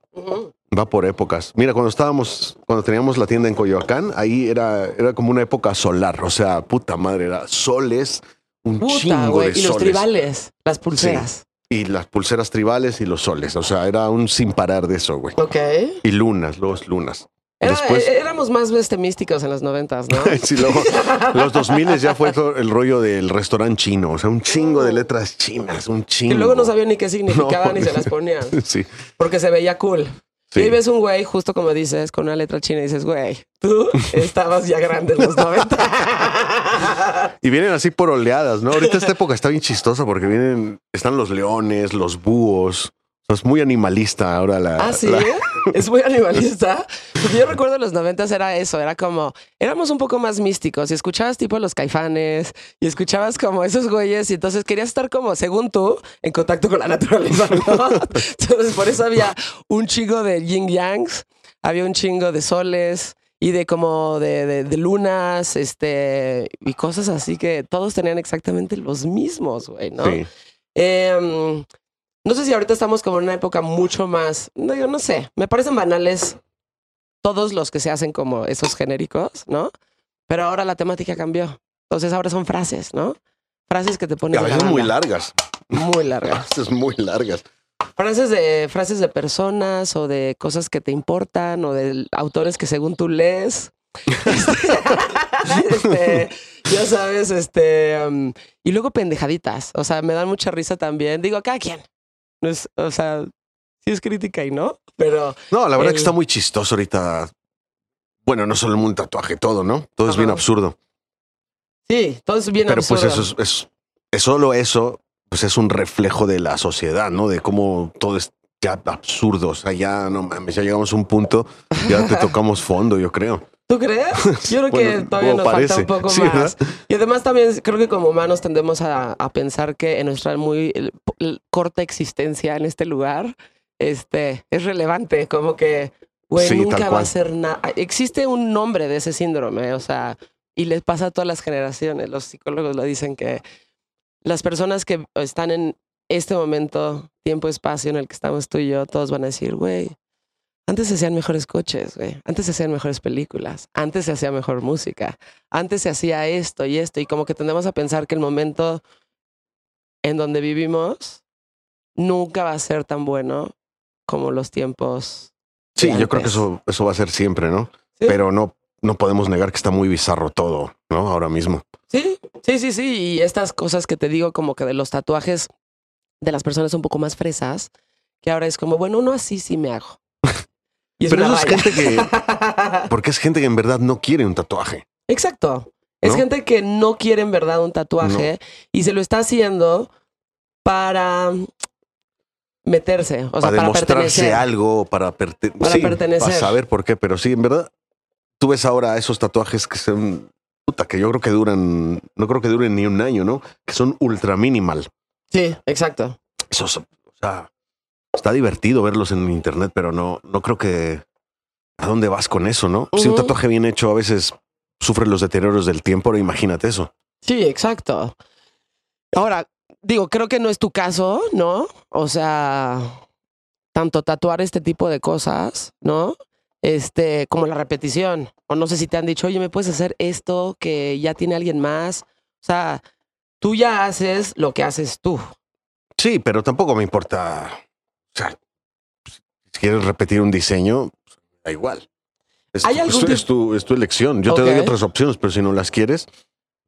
Va por épocas. Mira, cuando estábamos, cuando teníamos la tienda en Coyoacán, ahí era, era como una época solar. O sea, puta madre, era soles, un Puta, chingo güey. de Y los tribales, las pulseras. Y las pulseras tribales y los soles. O sea, era un sin parar de eso, güey. Ok. Y lunas, los lunas. Y Era- después, eh, éramos más este, místicos en los noventas, ¿no? sí, luego, los 2000 ya fue el rollo del restaurante chino. O sea, un chingo de letras chinas, un chingo. que luego no sabían ni qué significaban No. y se las ponían. Sí, Porque se veía cool. Sí. Y ahí ves un güey, justo como dices, con una letra china y dices, güey, tú estabas ya grande en los 90. Y vienen así por oleadas, ¿no? Ahorita esta época está bien chistosa porque vienen, están los leones, los búhos. Es muy animalista ahora la. ah, sí, la- es muy animalista. Porque yo recuerdo en los 90 era eso, era como, éramos un poco más místicos y escuchabas tipo los caifanes y escuchabas como esos güeyes y entonces querías estar como, según tú, en contacto con la naturaleza, ¿no? Entonces por eso había un chingo de yin yangs, había un chingo de soles y de como de, de- de lunas, este, y cosas así que todos tenían exactamente los mismos, güey, ¿no? Sí. Em, no sé si ahorita estamos como en una época mucho más, no, yo no sé, me parecen banales todos los que se hacen como esos genéricos, ¿no? Pero ahora la temática cambió. Entonces ahora son frases, ¿no? Frases que te Y ponen a la veces muy largas. Muy largas. veces muy largas. Frases de, frases de personas o de cosas que te importan o de autores que según tú lees. Este, ya sabes, este. um, y luego pendejaditas. O sea, me dan mucha risa también. Digo, cada quien. No es, o sea, sí es crítica y no, pero No, la verdad El- que está muy chistoso ahorita. Bueno, no solo un tatuaje, todo, ¿no? Todo es bien absurdo. sí, todo es bien Pero pues absurdo. eso es, es, es solo eso, pues es un reflejo de la sociedad, ¿no? De cómo todo es ya absurdo. O sea, ya no mames, ya llegamos a un punto, ya te tocamos fondo, yo creo. ¿Tú crees? Yo creo que Bueno, todavía como nos falta parece. un poco Sí, más. ¿verdad? Y además también creo que como humanos tendemos a, a pensar que en nuestra muy el- el corta existencia en este lugar este, es relevante, como que, güey, Sí, nunca va a ser nada. Existe un nombre de ese síndrome, o sea, y les pasa a todas las generaciones. Los psicólogos lo dicen que las personas que están en este momento, tiempo, espacio en el que estamos tú y yo, todos van a decir, güey, antes se hacían mejores coches, güey. Antes se hacían mejores películas. Antes se hacía mejor música. Antes se hacía esto y esto. Y como que tendemos a pensar que el momento en donde vivimos nunca va a ser tan bueno como los tiempos. Sí, yo creo que eso, eso va a ser siempre, ¿no? Sí. Pero no, no podemos negar que está muy bizarro todo, ¿no? Ahora mismo. Sí, sí, sí, sí. Y estas cosas que te digo, como que de los tatuajes de las personas un poco más fresas, que ahora es como, bueno, uno así sí me hago. Y Pero eso es gente que, porque es gente que en verdad no quiere un tatuaje. Exacto. Es ¿no? gente que no quiere en verdad un tatuaje y se lo está haciendo para meterse, o sea, para demostrarse pertenecer. algo, para, perte- Para sí, pertenecer. Para saber por qué, pero sí, en verdad, tú ves ahora esos tatuajes que son, puta, que yo creo que duran, no creo que duren ni un año, ¿no? Que son ultra minimal. Sí, exacto. Esos, o sea, está divertido verlos en internet, pero no, no creo que, ¿a dónde vas con eso, no? Si un tatuaje bien hecho a veces sufre los deterioros del tiempo, ahora imagínate eso. Sí, exacto. Ahora, digo, creo que no es tu caso, ¿no? O sea, tanto tatuar este tipo de cosas, ¿no? Este, como la repetición. O no sé si te han dicho, oye, ¿me puedes hacer esto que ya tiene alguien más? O sea, tú ya haces lo que haces tú. Sí, pero tampoco me importa. Si quieres repetir un diseño, da igual. Es, ¿Hay tu- algún es tu- tip- es tu, es tu elección. Yo te doy otras opciones, pero si no las quieres,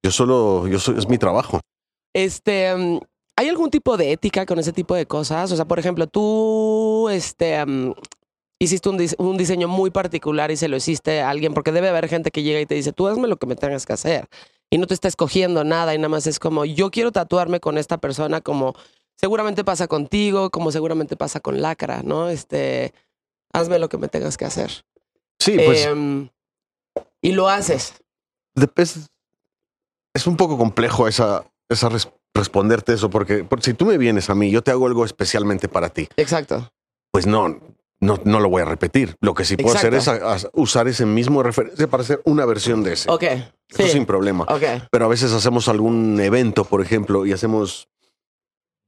yo solo, yo soy, es mi trabajo. Este, mm, ¿hay algún tipo de ética con ese tipo de cosas? O sea, por ejemplo, tú, este, mm, hiciste un, un diseño muy particular y se lo hiciste a alguien, porque debe haber gente que llega y te dice, tú hazme lo que me tengas que hacer. Y no te está escogiendo nada y nada más es como, yo quiero tatuarme con esta persona como seguramente pasa contigo, como seguramente pasa con Lacra, ¿no? Este, hazme lo que me tengas que hacer. Sí, pues Em, y lo haces. es, es un poco complejo esa, esa res- responderte eso, porque, porque si tú me vienes a mí, yo te hago algo especialmente para ti, Exacto. pues no, no, no lo voy a repetir. Lo que sí puedo hacer es Exacto. a- a- usar ese mismo referencia para hacer una versión de ese. Ok. Eso Sí. sin problema. Ok. pero a veces hacemos algún evento, por ejemplo, y hacemos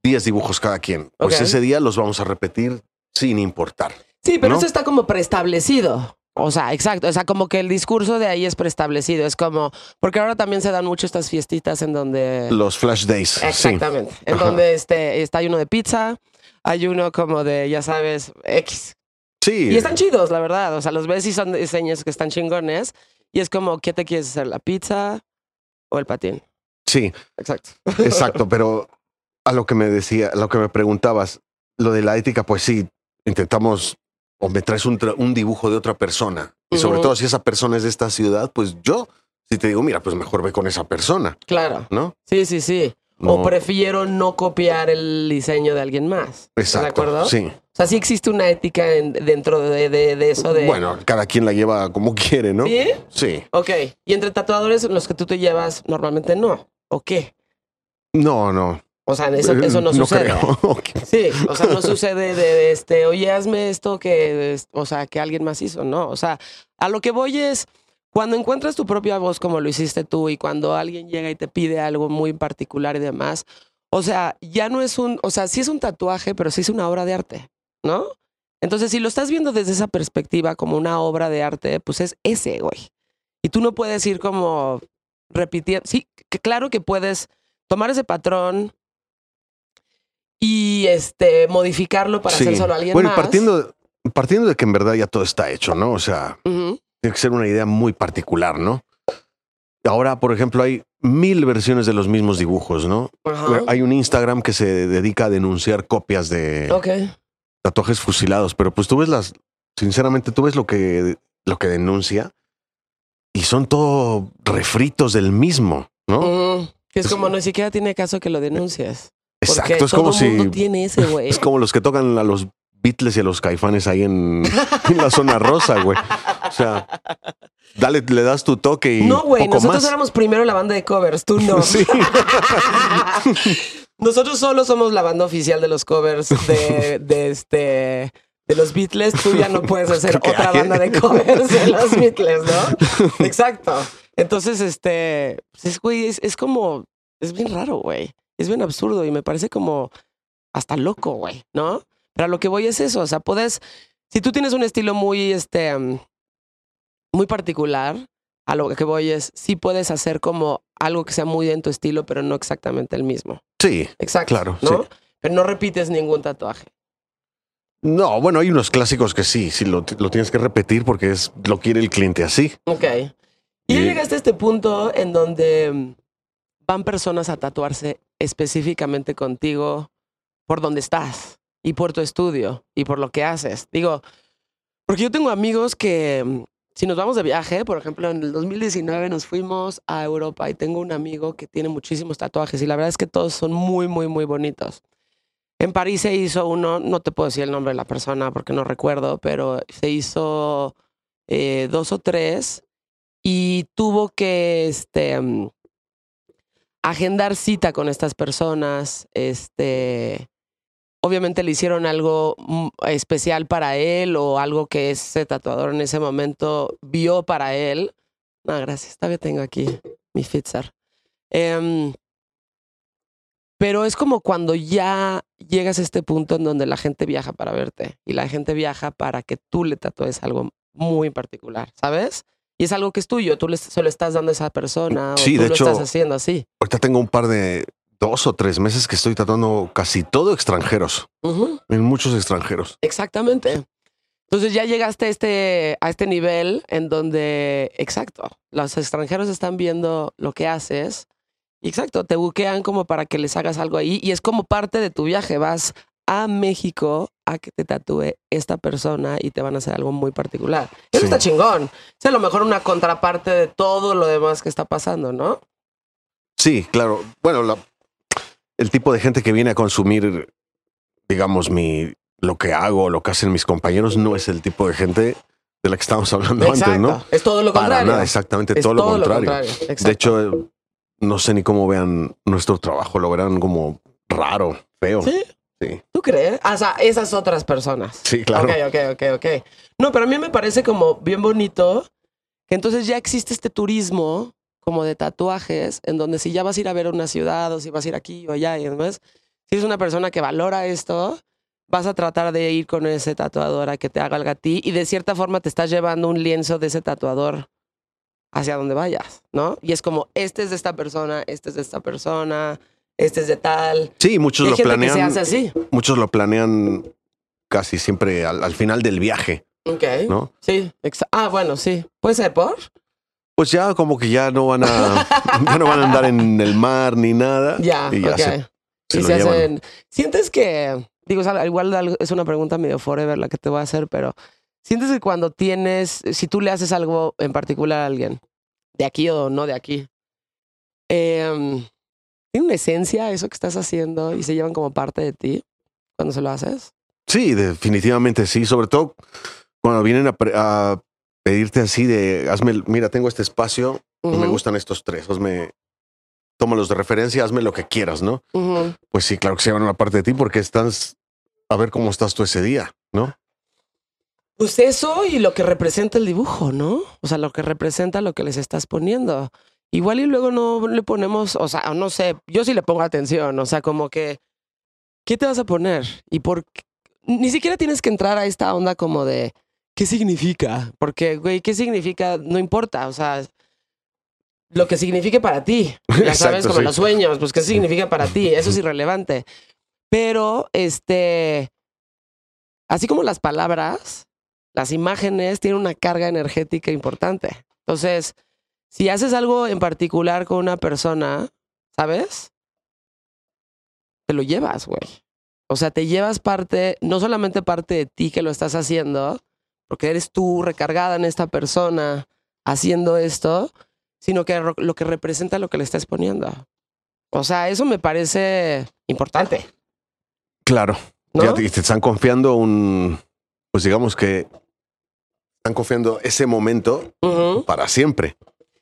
10 dibujos cada quien. Pues ese día los vamos a repetir sin importar. Sí, pero ¿no? eso está como preestablecido. O sea, exacto. O sea, como que el discurso de ahí es preestablecido. Es como, porque ahora también se dan mucho estas fiestitas en donde. Los flash days. Sí. Exactamente. En Ajá. donde este, está hay uno de pizza, hay uno como de, ya sabes, X. Sí. Y están chidos, la verdad. O sea, los ves y son diseños que están chingones. Y es como, ¿qué te quieres hacer? ¿La pizza o el patín? Sí, Exacto. exacto. pero a lo que me decía, a lo que me preguntabas, lo de la ética, pues sí, intentamos o me traes un, tra- un dibujo de otra persona. Y sobre todo si esa persona es de esta ciudad, pues yo, si te digo, mira, pues mejor ve con esa persona, Claro. ¿no? Sí, sí, sí. No- O prefiero no copiar el diseño de alguien más. ¿Estás de Exacto. acuerdo? Sí. O sea, sí existe una ética en- dentro de, de- de eso de... Bueno, cada quien la lleva como quiere, ¿no? ¿Sí? Sí. Ok. Y entre tatuadores, los que tú te llevas, normalmente no. ¿O qué? No, no. O sea, eso, Eh, eso no, sucede. Sí, o sea, no sucede de, de, este, oye, hazme esto que, es- o sea, que alguien más hizo, ¿no? O sea, a lo que voy es, cuando encuentras tu propia voz como lo hiciste tú y cuando alguien llega y te pide algo muy particular y demás, o sea, ya no es un, o sea, sí es un tatuaje, pero sí es una obra de arte, ¿no? Entonces, si lo estás viendo desde esa perspectiva como una obra de arte, pues es ese, güey. Y tú no puedes ir como repitiendo, sí, que claro que puedes tomar ese patrón y este modificarlo para hacer solo a alguien bueno, más. partiendo, partiendo de que en verdad ya todo está hecho, ¿no? O sea, tiene que ser una idea muy particular, ¿no? Ahora, por ejemplo, hay mil versiones de los mismos dibujos, ¿no? Hay un Instagram que se dedica a denunciar copias de tatuajes fusilados, pero pues tú ves las, sinceramente, tú ves lo que, lo que denuncia y son todo refritos del mismo, ¿no? Ujú. Que es Es- como, no siquiera tiene caso que lo denuncies. Porque Exacto, es todo como si mundo tiene ese, güey. es como los que tocan a los Beatles y a los Caifanes ahí en, en la zona rosa, güey. O sea, dale, le das tu toque y No, güey, nosotros más. éramos primero la banda de covers, tú no. Sí. nosotros solo somos la banda oficial de los covers de, de este de los Beatles. Tú ya no puedes hacer otra hay. banda de covers de los Beatles, ¿no? Exacto. Entonces, este, pues es, güey, es, es como, es bien raro, güey. Es bien absurdo y me parece como hasta loco, güey, ¿no? Pero a lo que voy es eso, o sea, puedes, si tú tienes un estilo muy, este, muy particular, a lo que voy es, sí puedes hacer como algo que sea muy en tu estilo, pero no exactamente el mismo. Sí, Exacto. Claro, ¿no? sí. Pero no repites ningún tatuaje. No, bueno, hay unos clásicos que sí, sí lo, lo tienes que repetir porque es lo quiere el cliente así. Ok. Y ya Y- llegaste a este punto en donde mm, van personas a tatuarse específicamente contigo por donde estás y por tu estudio y por lo que haces. Digo, porque yo tengo amigos que, mm, si nos vamos de viaje, por ejemplo, en el 2019 nos fuimos a Europa y tengo un amigo que tiene muchísimos tatuajes y la verdad es que todos son muy, muy, muy bonitos. En París se hizo uno, no te puedo decir el nombre de la persona porque no recuerdo, pero se hizo eh, dos o tres y tuvo que este, mm, agendar cita con estas personas. Este, obviamente le hicieron algo mm, especial para él o algo que ese tatuador en ese momento vio para él. No, gracias, todavía tengo aquí mi Fitzar. Em, pero es como cuando ya llegas a este punto en donde la gente viaja para verte y la gente viaja para que tú le tatúes algo muy particular, ¿sabes? Y es algo que es tuyo, tú se lo estás dando a esa persona o Sí, tú de lo hecho- estás haciendo así. Ahorita tengo un par de dos o tres meses que estoy tratando casi todo extranjeros. En muchos extranjeros. Exactamente. Entonces ya llegaste a este, a este nivel en donde, exacto, los extranjeros están viendo lo que haces. Y exacto, te buquean como para que les hagas algo ahí. Y es como parte de tu viaje. Vas a México a que te tatúe esta persona y te van a hacer algo muy particular. Eso Sí. está chingón. Es a lo mejor una contraparte de todo lo demás que está pasando, ¿no? Sí, claro. Bueno, la- el tipo de gente que viene a consumir, digamos, mi lo que hago, lo que hacen mis compañeros, no es el tipo de gente de la que estábamos hablando antes, ¿no? Es todo lo Para contrario. nada, exactamente Es todo, lo contrario. Exacto. De hecho, eh, no sé ni cómo vean nuestro trabajo, lo verán como raro, feo. ¿Sí? Sí, ¿Tú crees? Ah, O sea, esas otras personas. Sí, claro. Ok, ok, ok, ok. No, pero a mí me parece como bien bonito que entonces ya existe este turismo como de tatuajes, en donde si ya vas a ir a ver una ciudad o si vas a ir aquí o allá y demás, si eres una persona que valora esto, vas a tratar de ir con ese tatuador a que te haga algo a ti y de cierta forma te estás llevando un lienzo de ese tatuador hacia donde vayas, ¿no? Y es como, este es de esta persona, este es de esta persona, este es de tal. Sí, muchos lo gente que se planean. hace así. Muchos lo planean casi siempre al, al final del viaje, Ok. ¿no? Sí, ah, bueno, sí. Puede ser por. Pues ya como que ya no van a, ya no van a andar en el mar ni nada. Ya, y ya ok. se, se y lo se llevan. hacen. ¿Sientes que, digo, o sea, igual es una pregunta medio forever la que te voy a hacer, pero ¿sientes que cuando tienes, si tú le haces algo en particular a alguien, de aquí o no de aquí, em, tiene una esencia eso que estás haciendo y se llevan como parte de ti cuando se lo haces? Sí, definitivamente sí. Sobre todo cuando vienen a, a pedirte así de, hazme, mira, tengo este espacio y me gustan estos tres, hazme, tómalos de referencia, hazme lo que quieras, ¿no? Pues sí, claro que se llevan una parte de ti porque estás a ver cómo estás tú ese día, ¿no? Pues eso y lo que representa el dibujo, ¿no? O sea, lo que representa lo que les estás poniendo. Igual y luego no le ponemos, o sea, no sé, yo sí le pongo atención, o sea, como que, ¿qué te vas a poner? Y por qué? Ni siquiera tienes que entrar a esta onda como de, ¿qué significa? Porque, güey, ¿qué significa? No importa, o sea, lo que signifique para ti. Ya sabes, Exacto, como sí. los sueños, pues, ¿qué significa para ti? Eso es irrelevante. Pero, este, así como las palabras, las imágenes tienen una carga energética importante. Entonces, si haces algo en particular con una persona, ¿sabes? Te lo llevas, güey. O sea, te llevas parte, no solamente parte de ti que lo estás haciendo, porque eres tú recargada en esta persona haciendo esto, sino que lo que representa lo que le estás poniendo. O sea, eso me parece importante, Claro. ¿no? Ya te, están confiando un, pues digamos que están confiando ese momento para siempre.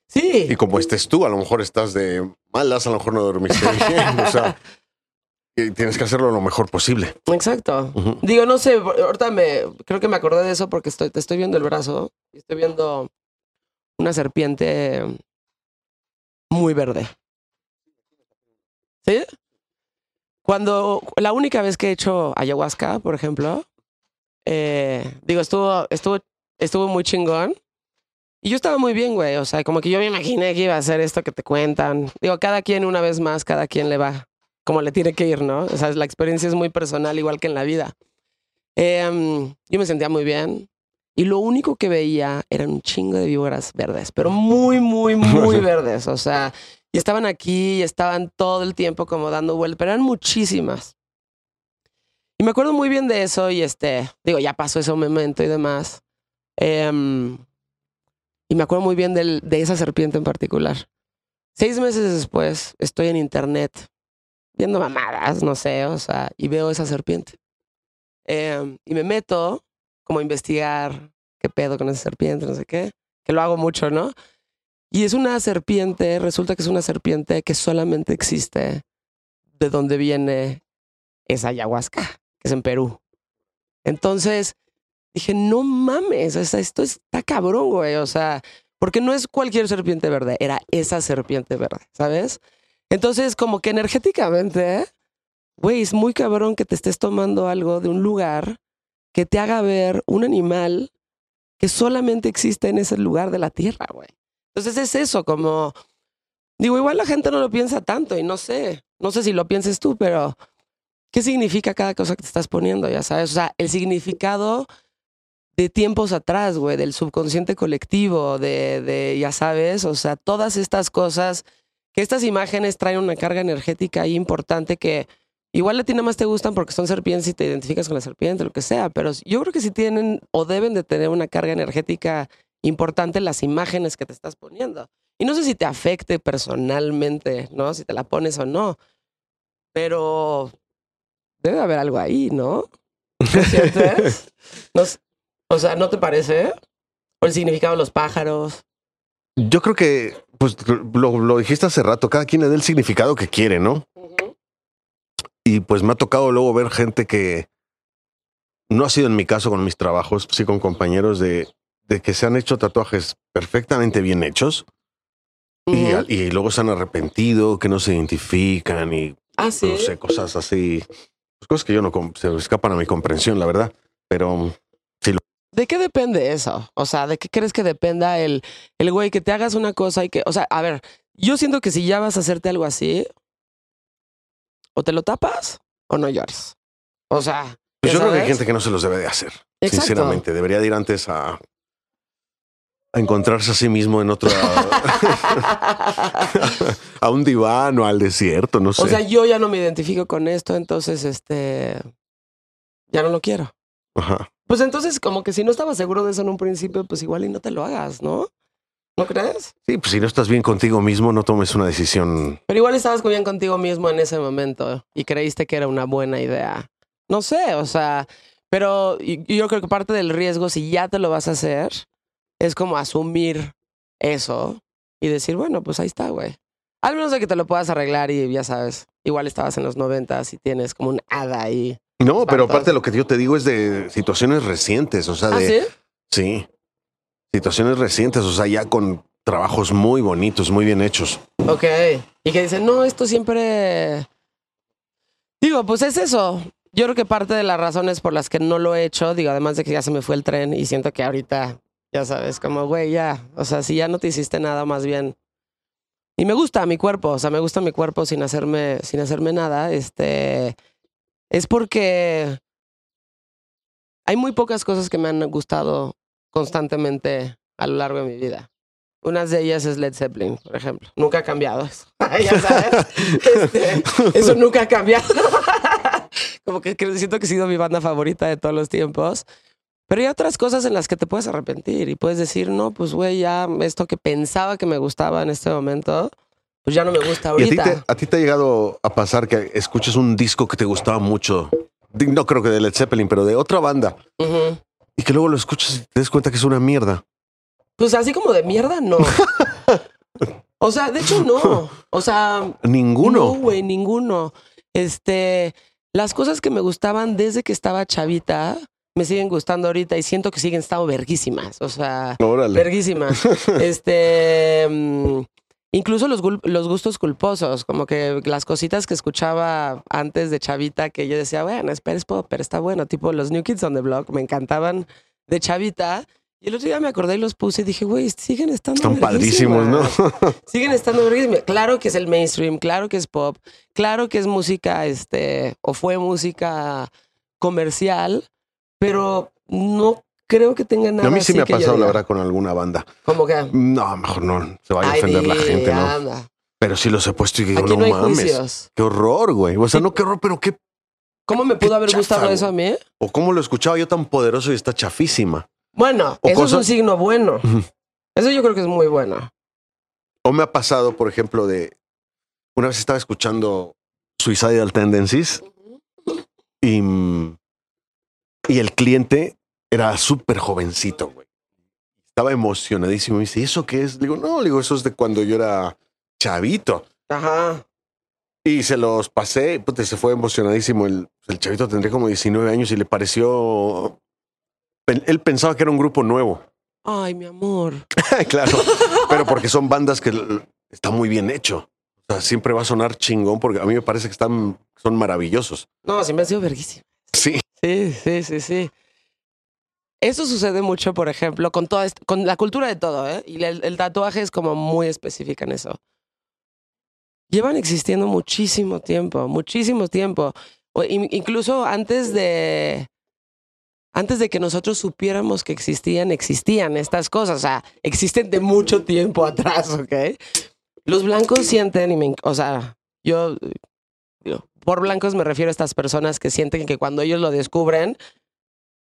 Sí. Y como estés tú, a lo mejor estás de malas, a lo mejor no dormiste bien, o sea, y tienes que hacerlo lo mejor posible. Exacto. Digo, no sé, ahorita me creo que me acordé de eso porque estoy, te estoy viendo el brazo y estoy viendo una serpiente muy verde. ¿Sí? Cuando la única vez que he hecho ayahuasca, por ejemplo, eh, digo, estuvo, estuvo, estuvo muy chingón. Y yo estaba muy bien, güey. O sea, como que yo me imaginé que iba a hacer esto que te cuentan. Digo, cada quien una vez más, cada quien le va como le tiene que ir, ¿no? O sea, la experiencia es muy personal, igual que en la vida. Em, yo me sentía muy bien. Y lo único que veía eran un chingo de víboras verdes, pero muy, muy, muy verdes. O sea, y estaban aquí, y estaban todo el tiempo como dando vueltas, pero eran muchísimas. Y me acuerdo muy bien de eso y este, digo, ya pasó ese momento y demás. Em, Y me acuerdo muy bien del- de esa serpiente en particular. Seis meses después estoy en internet viendo mamadas, no sé, o sea, y veo esa serpiente. Eh, y me meto como a investigar qué pedo con esa serpiente, no sé qué, que lo hago mucho, ¿no? Y es una serpiente, resulta que es una serpiente que solamente existe de donde viene esa ayahuasca, que es en Perú. Entonces dije, no mames, o sea, esto está cabrón, güey, o sea, porque no es cualquier serpiente verde, era esa serpiente verde, ¿sabes? Entonces, como que energéticamente, güey, es muy cabrón que te estés tomando algo de un lugar que te haga ver un animal que solamente existe en ese lugar de la tierra, güey. Entonces es eso, como, digo, igual la gente no lo piensa tanto y no sé, no sé si lo pienses tú, pero ¿qué significa cada cosa que te estás poniendo? Ya sabes, o sea, el significado de tiempos atrás, güey, del subconsciente colectivo, de, de, ya sabes, o sea, todas estas cosas, que estas imágenes traen una carga energética ahí importante que igual a ti nada más te gustan porque son serpientes y te identificas con la serpiente, lo que sea, pero yo creo que sí tienen o deben de tener una carga energética importante las imágenes que te estás poniendo. Y no sé si te afecte personalmente, ¿no? Si te la pones o no, pero debe haber algo ahí, ¿no? ¿No sientes? No s- o sea, ¿no te parece? O el significado de los pájaros. Yo creo que, pues lo, lo dijiste hace rato, cada quien le da el significado que quiere, ¿no? Y pues me ha tocado luego ver gente que no ha sido en mi caso con mis trabajos, sí con compañeros de, de que se han hecho tatuajes perfectamente bien hechos y, luego se han arrepentido, que no se identifican y Ah, sí. no sé, cosas así, pues, cosas que yo no se escapan a mi comprensión, la verdad. Pero ¿De qué depende eso? O sea, ¿de qué crees que dependa el, el güey que te hagas una cosa y que, o sea, a ver, yo siento que si ya vas a hacerte algo así, o te lo tapas o no llores. O sea, pues ¿ya yo creo que hay gente que no se los debe de hacer. Exacto. Sinceramente, debería de ir antes a, a encontrarse a sí mismo en otro. a un diván o al desierto, no sé. O sea, yo ya no me identifico con esto, entonces, este, ya no lo quiero. Ajá. Pues entonces, como que si no estabas seguro de eso en un principio, pues igual y no te lo hagas, ¿no? ¿No crees? Sí, pues si no estás bien contigo mismo, no tomes una decisión. Pero igual estabas bien contigo mismo en ese momento y creíste que era una buena idea. No sé, o sea, pero yo creo que parte del riesgo, si ya te lo vas a hacer, es como asumir eso y decir, bueno, pues ahí está, güey. Al menos de que te lo puedas arreglar y ya sabes, igual estabas en los noventas y tienes como un hada ahí. No, pero aparte lo que yo te digo es de situaciones recientes, o sea, ¿Ah, de. sí? sí. Situaciones recientes, o sea, ya con trabajos muy bonitos, muy bien hechos. Ok. Y que dicen, no, esto siempre. Digo, pues es eso. Yo creo que parte de las razones por las que no lo he hecho, digo, además de que ya se me fue el tren y siento que ahorita, ya sabes, como, güey, ya. O sea, si ya no te hiciste nada, más bien. Y me gusta mi cuerpo, o sea, me gusta mi cuerpo sin hacerme, sin hacerme nada. Este. Es porque hay muy pocas cosas que me han gustado constantemente a lo largo de mi vida. Una de ellas es Led Zeppelin, por ejemplo. Nunca ha cambiado eso. ya sabes. Este, eso nunca ha cambiado. Como que siento que ha sido mi banda favorita de todos los tiempos. Pero hay otras cosas en las que te puedes arrepentir y puedes decir, no, pues güey, ya esto que pensaba que me gustaba en este momento, pues ya no me gusta ¿Y a ti, ahorita. te, a ti te ha llegado a pasar que escuches un disco que te gustaba mucho? No creo que de Led Zeppelin, pero de otra banda. Y que luego lo escuchas y te des cuenta que es una mierda. Pues así como de mierda, no. O sea, de hecho, no. O sea, Ninguno. No, güey, ninguno. Este, las cosas que me gustaban desde que estaba chavita me siguen gustando ahorita y siento que siguen estando verguísimas. O sea, Órale. verguísimas. este, mm, incluso los, gustos culposos, como que las cositas que escuchaba antes de chavita que yo decía, bueno, espera, es pop, pero está bueno. Tipo los New Kids on the Block me encantaban de chavita. Y el otro día me acordé y los puse y dije, güey, siguen estando Están padrísimos, ¿no? Siguen estando. Claro que es el mainstream, claro que es pop, claro que es música, este, o fue música comercial, pero no creo que tenga nada a mí sí así me ha pasado, la verdad, con alguna banda. Como que. No, mejor no. Se vaya a ofender la gente, ¿no? Pero sí los he puesto y digo, Aquí no, no, hay mames. juicios. Qué horror, güey. O sea, no qué horror, pero qué. ¿Cómo me pudo haber chafa, gustado güey. eso a mí? O cómo lo escuchaba yo tan poderoso y está chafísima. Bueno, O eso es un signo bueno. Eso yo creo que es muy bueno. O me ha pasado, por ejemplo, de una vez estaba escuchando Suicidal Tendencies y, y el cliente era súper jovencito, güey. Estaba emocionadísimo. Me dice, ¿y eso qué es? Le digo, no, le digo, eso es de cuando yo era chavito. Ajá. Y se los pasé, puta, se fue emocionadísimo. El, el chavito tendría como 19 años y le pareció. Él, pensaba que era un grupo nuevo. Ay, mi amor. claro, pero porque son bandas que está muy bien hecho. O sea, siempre va a sonar chingón porque a mí me parece que están, son maravillosos. No, siempre ha sido verguísimo. Sí, Sí, sí, sí, sí. Eso sucede mucho, por ejemplo, con toda con la cultura de todo, ¿eh? Y el, el tatuaje es como muy específica en eso. Llevan existiendo muchísimo tiempo, muchísimo tiempo. O in- incluso antes de antes de que nosotros supiéramos que existían, existían estas cosas. O sea, existen de mucho tiempo atrás, ¿ok? Los blancos sienten, o sea, yo por blancos me refiero a estas personas que sienten que cuando ellos lo descubren,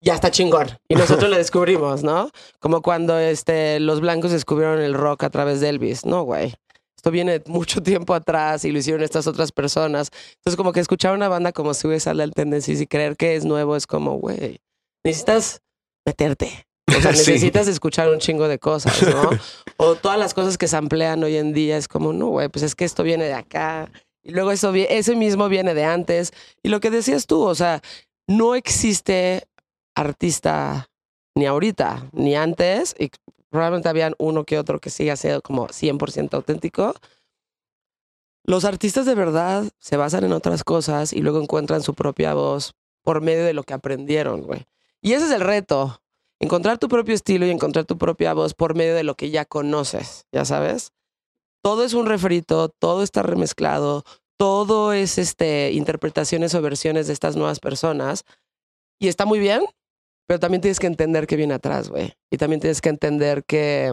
ya está chingón. Y nosotros lo descubrimos, ¿no? Como cuando este, los blancos descubrieron el rock a través de Elvis. No, güey. Esto viene mucho tiempo atrás y lo hicieron estas otras personas. Entonces, como que escuchar una banda como Suicidal al Tendencies y creer que es nuevo es como, güey, necesitas meterte. O sea, Sí. necesitas escuchar un chingo de cosas, ¿no? o todas las cosas que se amplían hoy en día es como, no, güey, pues es que esto viene de acá. Y luego eso, ese mismo viene de antes. Y lo que decías tú, o sea, no existe artista ni ahorita ni antes. Y probablemente habían uno que otro que siga siendo como 100% auténtico. Los artistas de verdad se basan en otras cosas y luego encuentran su propia voz por medio de lo que aprendieron, güey. Y ese es el reto. Encontrar tu propio estilo y encontrar tu propia voz por medio de lo que ya conoces, ya sabes. Todo es un refrito, todo está remezclado, todo es este, interpretaciones o versiones de estas nuevas personas. Y está muy bien, pero también tienes que entender que viene atrás, güey. Y también tienes que entender que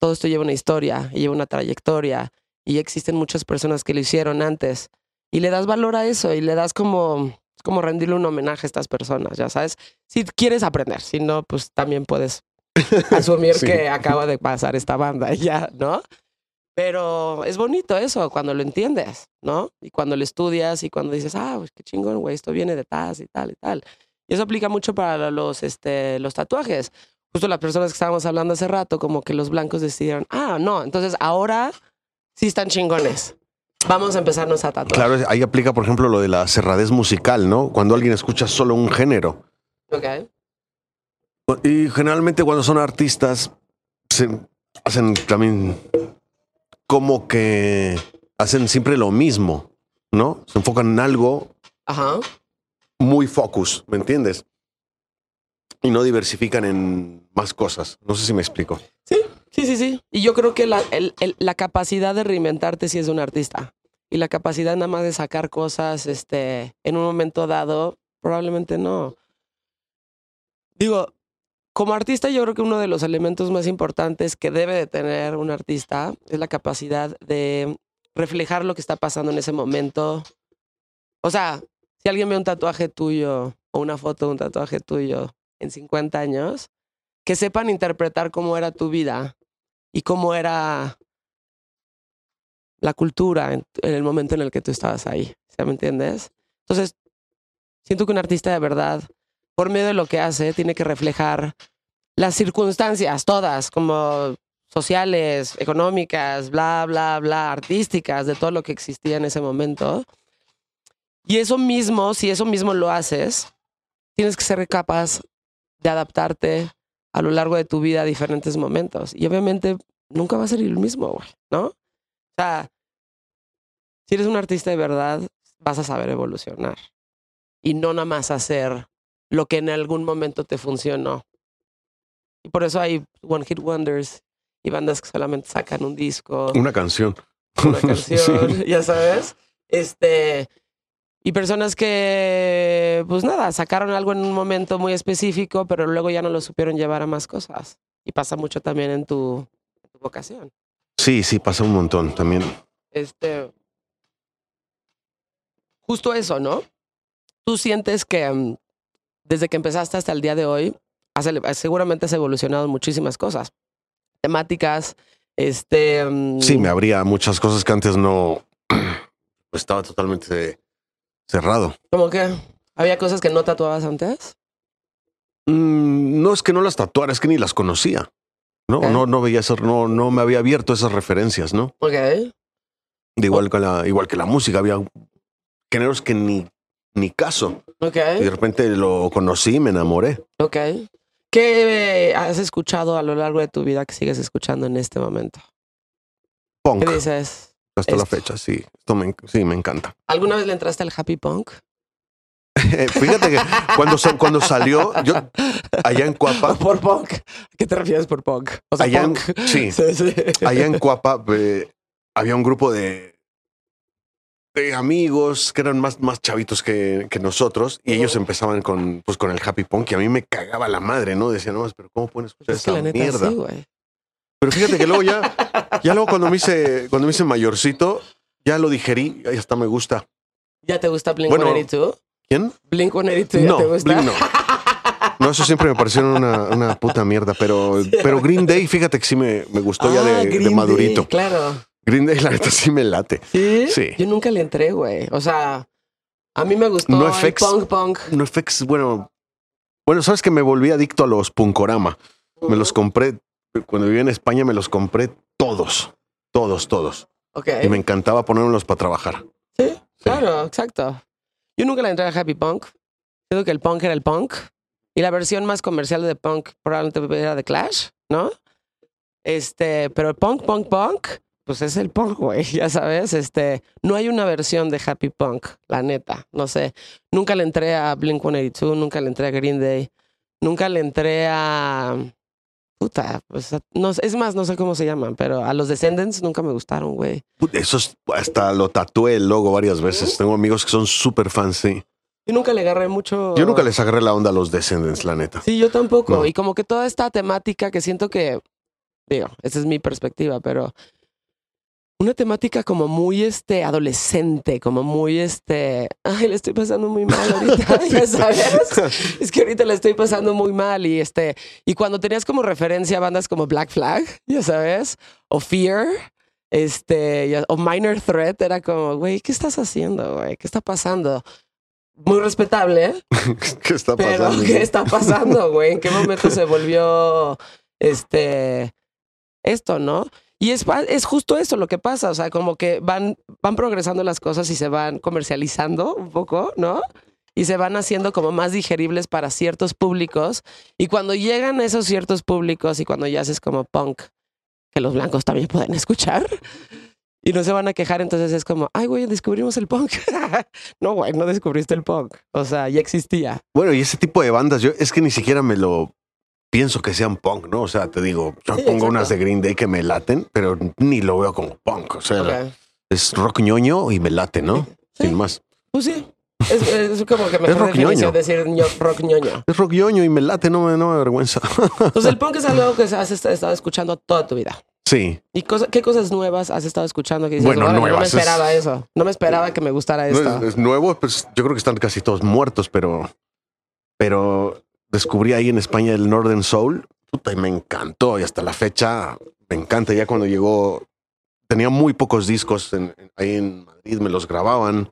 todo esto lleva una historia y lleva una trayectoria y existen muchas personas que lo hicieron antes. Y le das valor a eso y le das como, como rendirle un homenaje a estas personas, ya sabes. Si quieres aprender, si no, pues también puedes asumir Sí. que acaba de pasar esta banda y ya, ¿no? Pero es bonito eso cuando lo entiendes, ¿no? Y cuando lo estudias y cuando dices, ah, pues qué chingón, güey, esto viene de Taz y tal y tal. Y eso aplica mucho para los, este, los tatuajes. Justo las personas que estábamos hablando hace rato, como que los blancos decidieron, ah, no, entonces ahora sí están chingones. Vamos a empezarnos a tatuar. claro, ahí aplica, por ejemplo, lo de la cerradez musical, ¿no? Cuando alguien escucha solo un género. Ok. Y generalmente cuando son artistas, se hacen también como que hacen siempre lo mismo, ¿no? Se enfocan en algo Ajá. Muy focus, ¿me entiendes? Y no diversifican en más cosas. No sé si me explico. Sí, sí, sí. Y yo creo que la, capacidad de reinventarte sí es de un artista. Y la capacidad nada más de sacar cosas este, en un momento dado, probablemente no. Digo, como artista yo creo que uno de los elementos más importantes que debe de tener un artista es la capacidad de reflejar lo que está pasando en ese momento. O sea, si alguien ve un tatuaje tuyo o una foto de un tatuaje tuyo en 50 años, que sepan interpretar cómo era tu vida y cómo era la cultura en, en el momento en el que tú estabas ahí. ¿Sí me entiendes? Entonces, siento que un artista de verdad, por medio de lo que hace, tiene que reflejar las circunstancias, todas, como sociales, económicas, bla, bla, bla, artísticas, de todo lo que existía en ese momento. Y eso mismo, si eso mismo lo haces, tienes que ser capaz de adaptarte a lo largo de tu vida a diferentes momentos. Y obviamente nunca va a ser el mismo, güey, ¿no? O sea, si eres un artista de verdad, vas a saber evolucionar. Y no nada más hacer lo que en algún momento te funcionó. Y por eso hay One Hit Wonders y bandas que solamente sacan un disco Una canción. una canción, Sí. ya sabes. Este. Y personas que, pues nada, sacaron algo en un momento muy específico, pero luego ya no lo supieron llevar a más cosas. Y pasa mucho también en tu, en tu vocación. Sí, sí, pasa un montón también. Este. Justo eso, ¿no? Tú sientes que mm, desde que empezaste hasta el día de hoy, has seguramente has evolucionado muchísimas cosas. temáticas. Este. mm, Sí, me abría muchas cosas que antes no pues estaba totalmente cerrado. ¿Cómo que? ¿Había cosas que no tatuabas antes? Mm, no es que no las tatuara, es que ni las conocía. No, no, no veía eso, no, no me había abierto esas referencias, ¿no? Ok. De igual, que la, igual que la música, había géneros que ni, ni caso. Ok. Y de repente lo conocí y me enamoré. Ok. ¿Qué has escuchado a lo largo de tu vida que sigues escuchando en este momento? Punk, ¿Qué dices? Hasta la fecha, sí. Esto me, sí, me encanta. ¿Alguna vez le entraste al happy punk? Fíjate que cuando, cuando salió, yo allá en Cuapa, ¿O por punk? ¿A qué te refieres por punk? O sea, Allá en- sí. sí, sí. allá en Cuapa eh, había un grupo de, de amigos que eran más, más chavitos que, que nosotros y ellos empezaban con, pues, con el happy punk y a mí me cagaba la madre, ¿no? Decía, no, pero ¿cómo pueden escuchar Es que esa la neta mierda? sí. Pero fíjate que luego ya, ya luego cuando me hice, cuando me hice mayorcito, ya lo digerí y hasta me gusta. ¿Ya te gusta Blink Bueno, 182? ¿Quién? Blink 182 ya No, te gusta. Blink no. No, eso siempre me pareció una, una puta mierda, pero, pero Green Day, fíjate que sí me, me gustó ya Ah, de, de Green Day, madurito. claro. Green Day, la neta, sí me late. ¿Sí? Sí. Yo nunca le entré, güey. O sea, a mí me gustó No el FX. punk punk. No FX, bueno, bueno, sabes que me volví adicto a los Punkorama. Me los compré, cuando vivía en España, me los compré todos, todos, todos. Ok. Y me encantaba ponerlos para trabajar. Sí, claro, exacto. Yo nunca le entré al happy punk. Creo que el punk era el punk. Y la versión más comercial de punk probablemente era de Clash, ¿no? Este, pero el punk, punk, punk, pues es el punk, güey, ya sabes. Este, no hay una versión de happy punk, la neta, no sé. Nunca le entré a Blink 182, nunca le entré a Green Day, nunca le entré a. Puta, pues no, es más, no sé cómo se llaman, pero a los Descendants nunca me gustaron, güey. Put- Esos, hasta lo tatué el logo varias veces. Tengo amigos que son súper fans, sí. Yo nunca le agarré mucho. Yo nunca les agarré la onda a los Descendants, la neta. Sí, yo tampoco. No. Y como que toda esta temática que siento que, digo, esa es mi perspectiva, pero una temática como muy este adolescente, como muy este, ay, le estoy pasando muy mal ahorita, ya sabes. Es que ahorita le estoy pasando muy mal y este, y cuando tenías como referencia bandas como Black Flag, ya sabes, o Fear, este, ya- o Minor Threat, era como, güey, ¿qué estás haciendo, güey? ¿Qué está pasando? Muy respetable, ¿eh? ¿Qué está Pero, pasando? ¿qué está pasando, güey? ¿En qué momento se volvió este esto, no? Y es, es justo eso lo que pasa, o sea, como que van, van progresando las cosas y se van comercializando un poco, ¿no? Y se van haciendo como más digeribles para ciertos públicos. Y cuando llegan a esos ciertos públicos y cuando ya haces como punk, que los blancos también pueden escuchar, y no se van a quejar, entonces es como, ay, güey, descubrimos el punk. no, güey, no descubriste el punk. O sea, ya existía. Bueno, y ese tipo de bandas, yo es que ni siquiera me lo pienso que sean punk, ¿no? O sea, te digo, yo Sí, pongo exacto. unas de Green Day que me laten, pero ni lo veo como punk. O sea, es rock ñoño y me late, ¿no? Sí. Sin más. Pues sí. Es, es como que mejor rock definición ñoño. decir ño- rock ñoño. Es rock ñoño y me late, no me, no me avergüenza. Entonces el punk es algo que has est- estado escuchando toda tu vida. sí. ¿Y cosa- qué cosas nuevas has estado escuchando que dices, Bueno, "Órale, no me nuevas, es- esperaba eso? No me esperaba que me gustara No esto. es, es nuevo, pues yo creo que están casi todos muertos, pero, pero descubrí ahí en España el Northern Soul. Puta, y me encantó. Y hasta la fecha me encanta. Ya cuando llegó, tenía muy pocos discos en- en- ahí en Madrid, me los grababan.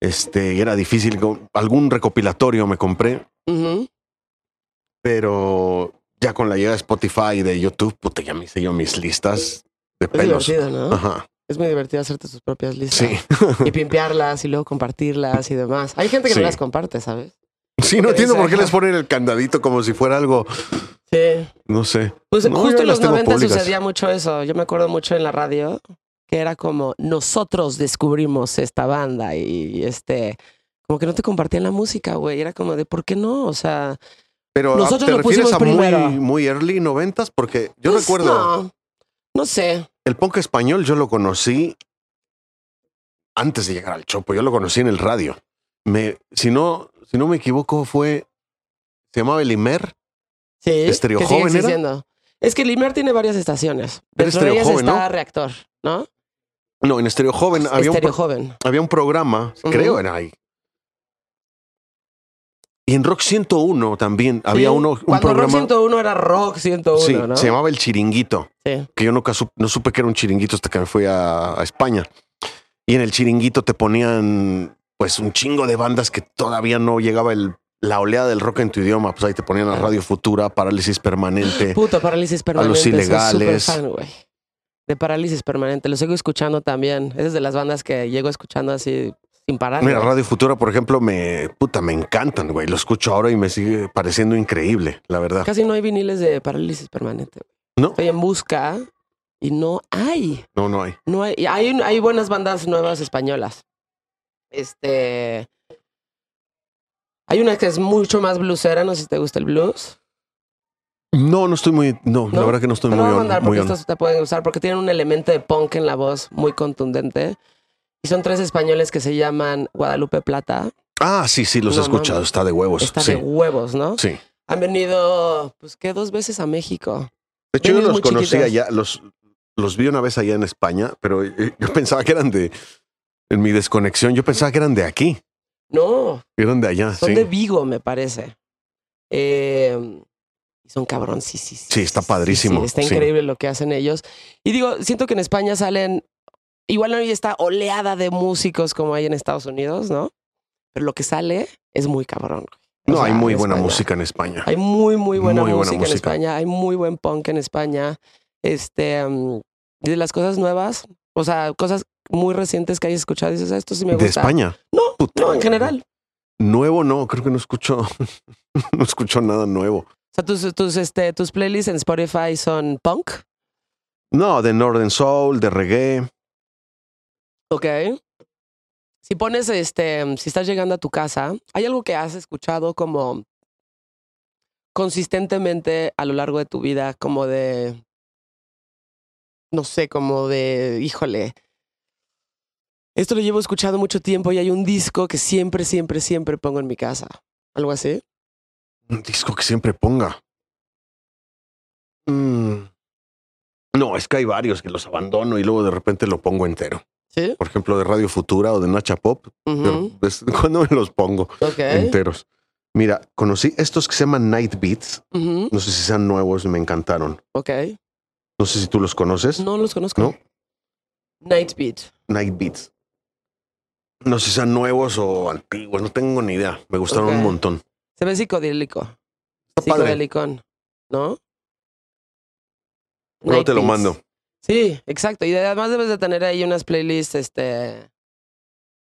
Este, y era difícil. Algún recopilatorio me compré, pero ya con la llegada de Spotify y de YouTube, puta, ya me hice yo mis listas de Es pelos. divertido, ¿no? Ajá. Es muy divertido hacerte tus propias listas. Sí. Y pimpearlas y luego compartirlas y demás. Hay gente que Sí. no las comparte, ¿sabes? Sí, no entiendo por qué les ponen el candadito como si fuera algo, Sí. no sé. Pues No, justo en los tengo 90 públicas. sucedía mucho eso. Yo me acuerdo mucho en la radio que era como nosotros descubrimos esta banda y este como que no te compartían la música, güey. Era como de ¿por qué no? O sea, Pero ah, Nosotros ¿te lo pusimos a primero. muy, muy early noventas? Porque yo pues, recuerdo No, no sé. el punk español, yo lo conocí antes de llegar al Chopo. Yo lo conocí en el radio. Me, si no, si no me equivoco, fue se llamaba el Imer. Sí. ¿Estéreo que sigue Joven era? Es que Limer tiene varias estaciones. Era Dentro de ellas Joven, está ¿no? Reactor, ¿no? No, en Estéreo Joven había un, Estéreo pro- Joven. había un programa, creo era ahí. Y en Rock 101 también había uno, un Cuando programa. Rock 101 era Rock 101, sí, ¿no? se llamaba El Chiringuito. Sí. que yo nunca sup- no supe que era un chiringuito hasta que me fui a, a España. Y en el chiringuito te ponían pues un chingo de bandas que todavía no llegaba el, la oleada del rock en tu idioma. Pues ahí te ponían a. Radio Futura, Parálisis Permanente. Puta, parálisis permanente. soy ilegales. súper fan, güey. De parálisis permanente. Lo sigo escuchando también. Es de las bandas que llego escuchando así sin parar. Mira, güey. Radio Futura, por ejemplo, me puta, me encantan, güey. Lo escucho ahora y me sigue pareciendo increíble, la verdad. Casi no hay viniles de parálisis permanente. ¿No? Estoy en busca y no hay. No, no hay. No hay. Hay, hay buenas bandas nuevas españolas. Este. Hay una que es mucho más bluesera. No sé si te gusta el blues. No, no estoy muy. No, la ¿No? verdad que no estoy Te muy lo voy a on- mandar muy porque on. estos te pueden usar porque tienen un elemento de punk en la voz muy contundente. Y son tres españoles que se llaman Guadalupe Plata. Ah, sí, sí, los he escuchado. Está de huevos. Está sí, de huevos, ¿no? sí. Han venido, pues, ¿qué? Dos veces a México. De hecho, yo los conocí chiquitos. allá, los, los vi una vez allá en España, pero eh, yo pensaba que eran de. En mi desconexión, yo pensaba que eran de aquí, No, eran de allá. son sí. de Vigo, me parece. Eh, son cabrón, sí, sí, sí. Sí, está padrísimo, está sí. increíble lo que hacen ellos. Y digo, siento que en España salen, igual no hay esta oleada de músicos como hay en Estados Unidos, ¿no? Pero lo que sale es muy cabrón. O No, sea, hay muy en buena España. música en España. Hay muy, muy buena, Muy buena música, en. España. Hay muy buen punk en España. Este, y de las cosas nuevas, o sea, cosas muy recientes que hayas escuchado, dices, "Ah, esto sí me gusta. de España. No, Puta. no, en general. Nuevo no, creo que no escucho, no escucho nada nuevo. O sea, tus, tus, este, tus playlists en Spotify son punk, No, de Northern Soul, de reggae. ¿ok? Si pones, este, si estás llegando a tu casa, ¿hay algo que has escuchado como consistentemente a lo largo de tu vida, como de, no sé, como de, híjole, esto lo llevo escuchando mucho tiempo y hay un disco que siempre, siempre, siempre pongo en mi casa? ¿Algo así? Un disco que siempre ponga. Mm. No, es que hay varios que los abandono y luego de repente lo pongo entero. ¿Sí? Por ejemplo, de Radio Futura o de Nacha Pop. Ujú, cuando me los pongo Ok. enteros. Mira, conocí estos que se llaman Night Beats. No sé si sean nuevos, me encantaron. Ok. No sé si tú los conoces. No los conozco. ¿No? Night Beat. Night Beats. No sé si sean nuevos o antiguos, no tengo ni idea. Me gustaron un montón. Se ve psicodélico. Psicodelicón, ¿no? Luego te lo mando. Sí, exacto. Y además debes de tener ahí unas playlists este,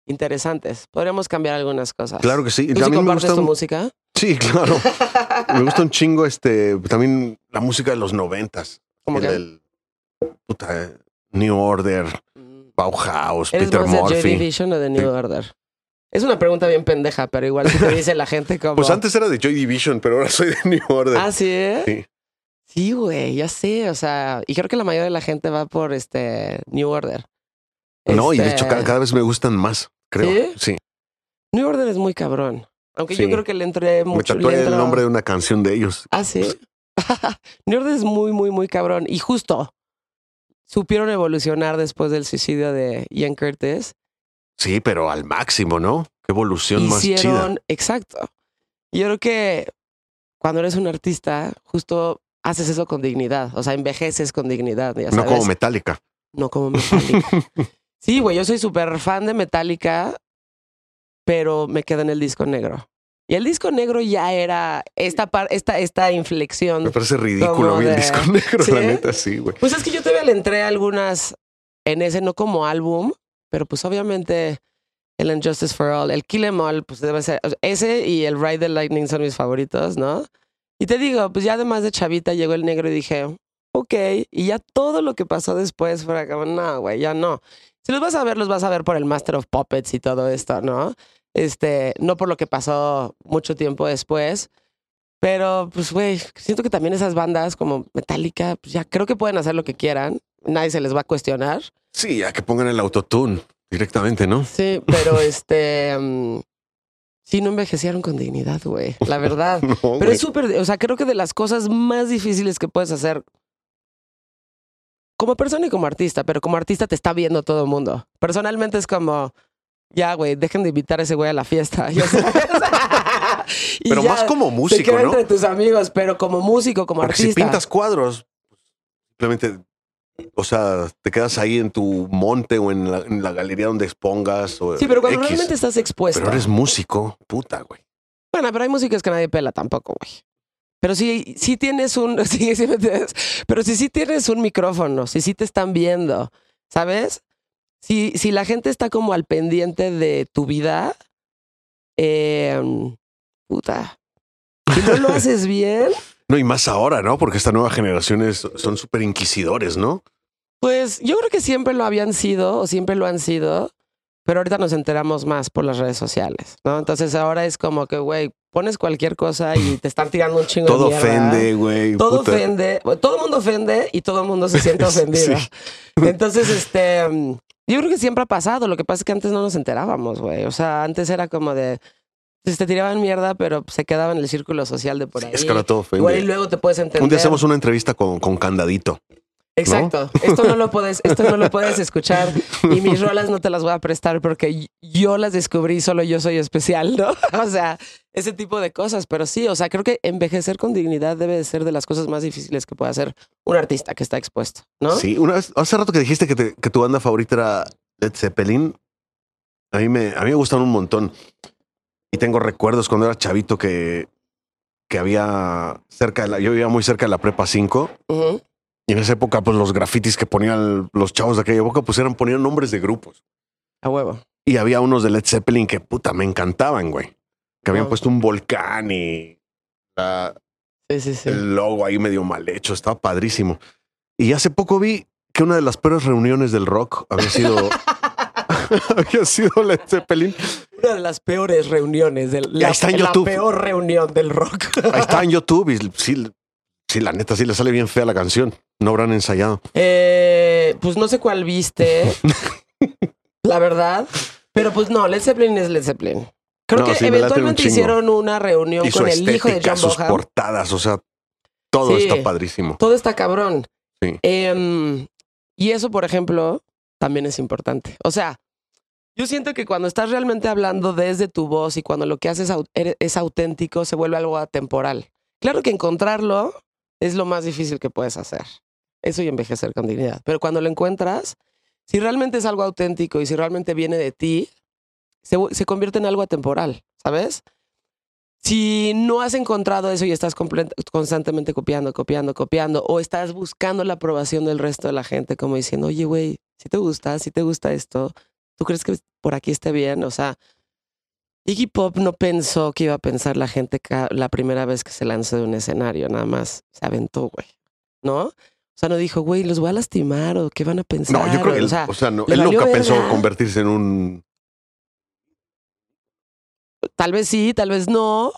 interesantes. Podríamos cambiar algunas cosas. Claro que sí. ¿Tú sí También me gusta tu un- música? Sí, claro. me gusta un chingo este también la música de los noventas. ¿Cómo El que? del puta, New Order. Bauhaus, ¿Eres Peter más de Joy Murphy. Division o de New. Order? Es una pregunta bien pendeja, pero igual si te dice la gente como... Pues antes era de Joy Division, pero ahora soy de New Order. Ah, ¿sí? eh? Sí. Sí, güey, ya sé. O sea, y creo que la mayoría de la gente va por este New Order. No, y de Este, hecho cada, cada vez me gustan más, creo. ¿Sí? Sí. New Order es muy cabrón. Aunque yo creo que le entré Me mucho. tatué le el entro- nombre de una canción de ellos. Ah, sí. New Order es muy, muy, muy cabrón. Y justo supieron evolucionar después del suicidio de Ian Curtis. Sí, pero al máximo, ¿no? Qué evolución más chida. Hicieron, exacto. Yo creo que cuando eres un artista, justo haces eso con dignidad. O sea, envejeces con dignidad. Ya No sabes. como Metallica. No como Metallica. sí, güey, yo soy súper fan de Metallica, pero me quedo en el disco negro. Y el disco negro ya era esta, par- esta, esta inflexión. Me parece ridículo a mí el de- disco negro, ¿Sí? la neta, sí, güey. Pues es que yo todavía le entré algunas en ese, no como álbum, pero pues obviamente el Injustice for All, el Kill Em All, pues debe ser, ese y el Ride the Lightning son mis favoritos, ¿no? Y te digo, pues ya además de Chavita llegó el negro y dije, ok, y ya todo lo que pasó después fue como, no, güey, ya no. Si los vas a ver, los vas a ver por el Master of Puppets y todo esto, ¿no? Este, no por lo que pasó mucho tiempo después. Pero, pues, güey, siento que también esas bandas como Metallica, pues ya creo que pueden hacer lo que quieran. Nadie se les va a cuestionar. Sí, ya que pongan el autotune directamente, ¿no? Sí, pero este. mm, sí, no envejecieron con dignidad, güey. La verdad. No, Pero es súper. O sea, creo que de las cosas más difíciles que puedes hacer como persona y como artista, pero como artista te está viendo todo el mundo. Personalmente es como. Ya, güey, dejen de invitar a ese güey a la fiesta. ya sabes. Y Pero ya más como músico, queda ¿no? entre tus amigos, pero como músico, como Porque si artista. pintas cuadros, simplemente, o sea, te quedas ahí en tu monte o en la, en la galería donde expongas. O sí, pero cuando X. realmente estás expuesto. Pero eres músico, puta, güey. Bueno, pero hay músicos que nadie pela tampoco, güey. Pero sí, sí tienes un, sí, sí. Pero si sí tienes un micrófono, si sí te están viendo, ¿sabes? Si, si la gente está como al pendiente de tu vida, eh, puta. Si no lo haces bien, No, y más ahora, ¿no? Porque esta nueva generación es- son súper inquisidores, ¿no? pues yo creo que siempre lo habían sido o siempre lo han sido, pero ahorita nos enteramos más por las redes sociales, ¿no? Entonces ahora es como que, güey, pones cualquier cosa y te están tirando un chingo Todo de mierda. ofende, güey. todo ofende, todo el mundo ofende y todo el mundo se siente ofendido. Sí. Entonces, este, mm, yo creo que siempre ha pasado. Lo que pasa es que antes no nos enterábamos, güey. O sea, antes era como de, pues, te tiraban mierda, pero se quedaba en el círculo social de por Sí, ahí. es que ahora todo ofende. Igual y luego te puedes entender. Un día hacemos una entrevista con, con Candadito. Exacto. Esto no lo puedes, esto no lo puedes escuchar y mis rolas no te las voy a prestar porque yo las descubrí, solo yo soy especial, ¿no? O sea, ese tipo de cosas. Pero sí, o sea, creo que envejecer con dignidad debe de ser de las cosas más difíciles que puede hacer un artista que está expuesto, ¿no? Sí, una vez, hace rato que dijiste que, te- que tu banda favorita era Led Zeppelin. A mí me, a mí me gustan un montón. Y tengo recuerdos cuando era chavito que, que había cerca de la, yo vivía muy cerca de la prepa 5. Ujú. Y en esa época, pues los grafitis que ponían los chavos de aquella época, pues eran, ponían nombres de grupos. A huevo. Y había unos de Led Zeppelin que puta, me encantaban, güey. Que habían puesto un volcán y la- Sí, sí, sí. el logo ahí medio mal hecho. Estaba padrísimo. Y hace poco vi que una de las peores reuniones del rock había sido, había sido Led Zeppelin. Una de las peores reuniones del la, está en la YouTube. peor reunión del rock. Ahí está en YouTube y sí, sí, la neta, sí le sale bien fea la canción. No habrán ensayado. Eh, pues no sé cuál viste, la verdad. Pero pues no, Led Zeppelin es Led Zeppelin. Creo No, que sí, un eventualmente hicieron una reunión Y con el hijo de John sus portadas, o sea, todo Sí. está padrísimo. Todo está cabrón. Sí. Em, y eso, por ejemplo, también es importante. O sea, yo siento que cuando estás realmente hablando desde tu voz y cuando lo que haces ere- es auténtico, se vuelve algo atemporal. Claro que encontrarlo es lo más difícil que puedes hacer. Eso y envejecer con dignidad. Pero cuando lo encuentras, si realmente es algo auténtico y si realmente viene de ti, se, se convierte en algo atemporal, ¿sabes? Si no has encontrado eso y estás constantemente copiando, copiando, copiando, o estás buscando la aprobación del resto de la gente, como diciendo, oye, güey, si te gusta, si te gusta esto, ¿tú crees que por aquí esté bien? O sea, Iggy Pop no pensó que iba a pensar la gente la primera vez que se lanzó de un escenario, nada más se aventó, güey, ¿no? O sea, no dijo, güey, los voy a lastimar o qué van a pensar. No, yo creo que o él, sea, o sea, no, él nunca pensó convertirse en un. tal vez sí, tal vez no,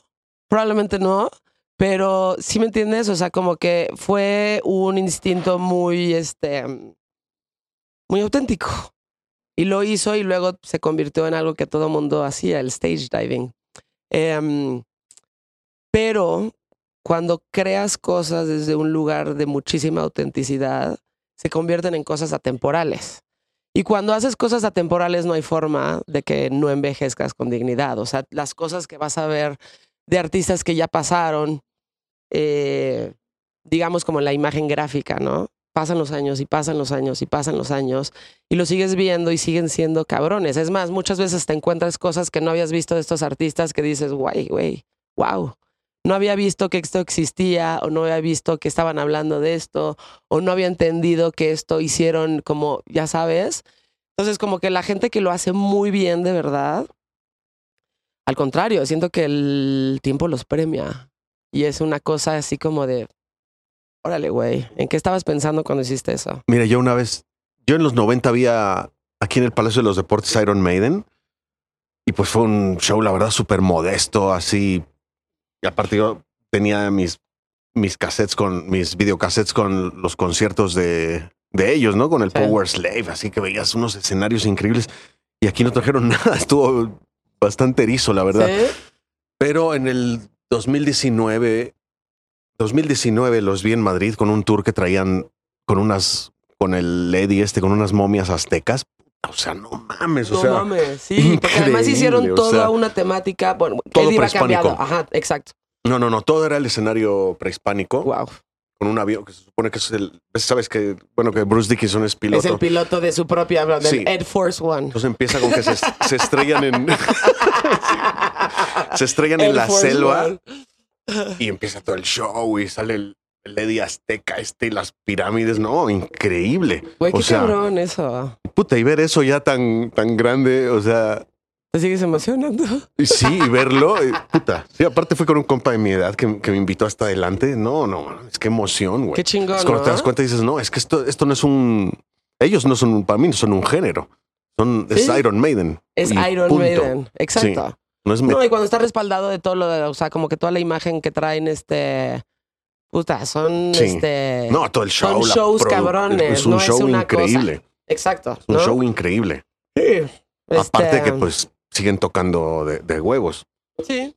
probablemente no, pero sí me entiendes, o sea, como que fue un instinto muy, este, muy auténtico. Y lo hizo y luego se convirtió en algo que todo mundo hacía, el stage diving. Em, pero cuando creas cosas desde un lugar de muchísima autenticidad, se convierten en cosas atemporales. Y cuando haces cosas atemporales no hay forma de que no envejezcas con dignidad. O sea, las cosas que vas a ver de artistas que ya pasaron, eh, digamos como la imagen gráfica, ¿no? Pasan los años y pasan los años y pasan los años y lo sigues viendo y siguen siendo cabrones. Es más, muchas veces te encuentras cosas que no habías visto de estos artistas que dices, guay, güey, wow. No había visto que esto existía o no había visto que estaban hablando de esto o no había entendido que esto hicieron como, ya sabes. Entonces, como que la gente que lo hace muy bien de verdad, al contrario, siento que el tiempo los premia. Y es una cosa así como de, órale, güey, ¿en qué estabas pensando cuando hiciste eso? Mira, yo una vez, yo en los 90 había aquí en el Palacio de los Deportes Iron Maiden. Y pues fue un show, la verdad, súper modesto, así. Y aparte yo tenía mis, mis cassettes con, mis videocassettes con los conciertos de, de ellos, ¿no? Con el Sí. Power Slave, así que veías unos escenarios increíbles. Y aquí no trajeron nada, estuvo bastante erizo, la verdad. ¿Sí? Pero en el 2019, 2019 los vi en Madrid con un tour que traían con unas, con el Lady este, con unas momias aztecas. O sea, no mames, o No sea, mames, sí, porque además hicieron o toda sea, una temática, bueno, todo cambiado, ajá, exacto. no, no, no, todo era el escenario prehispánico Wow. con un avión que se supone que es el, sabes que, bueno, que Bruce Dickinson es piloto. Es el piloto de su propia del Sí. Air Force One. Entonces empieza con que se, se estrellan en, se estrellan en la Force selva One. y empieza todo el show y sale el, Eddie Azteca este y las pirámides, no, increíble. Güey, o qué sea, cabrón eso. puta, y ver eso ya tan, tan grande, o sea, ¿Te sigues emocionando? sí, y verlo, puta. Sí, aparte fue con un compa de mi edad que, que me invitó hasta adelante. No, no, es que emoción, güey. Qué chingón, Es cuando ¿no? te das cuenta y dices, no, es que esto, esto no es un. Ellos no son un, para mí no son un género. Son, Es. Iron Maiden. Es Iron punto. Maiden, exacto. No es No, y cuando está respaldado de todo lo de, o sea, como que toda la imagen que traen, este, puta, son, Sí. este, no, todo el show. son shows cabrones, Es un no es show una increíble. exacto, Un ¿no? show increíble. Este, Aparte que, pues, siguen tocando de, de huevos. Sí.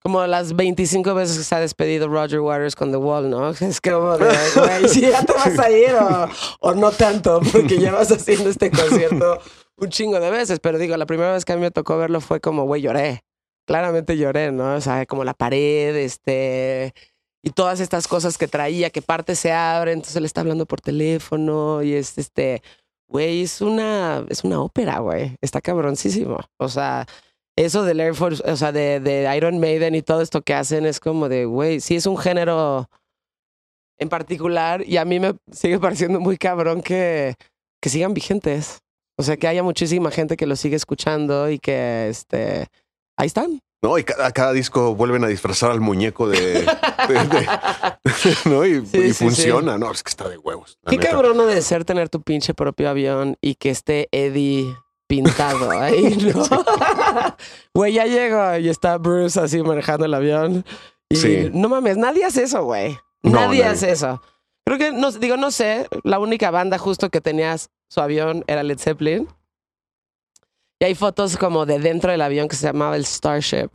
Como las 25 veces que se ha despedido Roger Waters con The Wall, ¿no? Es de, güey, si ya te vas a ir o, o no tanto, porque llevas haciendo este concierto un chingo de veces. Pero digo, la primera vez que a mí me tocó verlo fue como, güey, lloré. Claramente lloré, ¿no? O sea, como la pared, este... Y todas estas cosas que traía, que parte se abre, entonces él está hablando por teléfono y es este... Güey, es una, es una ópera, güey. Está cabroncísimo. O sea, eso del Air Force, o sea, de, de Iron Maiden y todo esto que hacen es como de, güey, sí es un género en particular y a mí me sigue pareciendo muy cabrón que, que sigan vigentes. O sea, que haya muchísima gente que lo sigue escuchando y que, este, ahí están. No, y cada, cada disco vuelven a disfrazar al muñeco de. de- de- ¿no? Y, Sí, y sí, funciona. No, es que está de huevos. Qué neta. cabrón de ser tener tu pinche propio avión y que esté Eddie pintado ahí, ¿no? Güey, ya llego y está Bruce así manejando el avión. Y Sí. no mames, nadie hace eso, güey. No, nadie, nadie. hace eso. Creo que, no, digo, no sé, la única banda justo que tenía su avión era Led Zeppelin. Y hay fotos como de dentro del avión que se llamaba el Starship.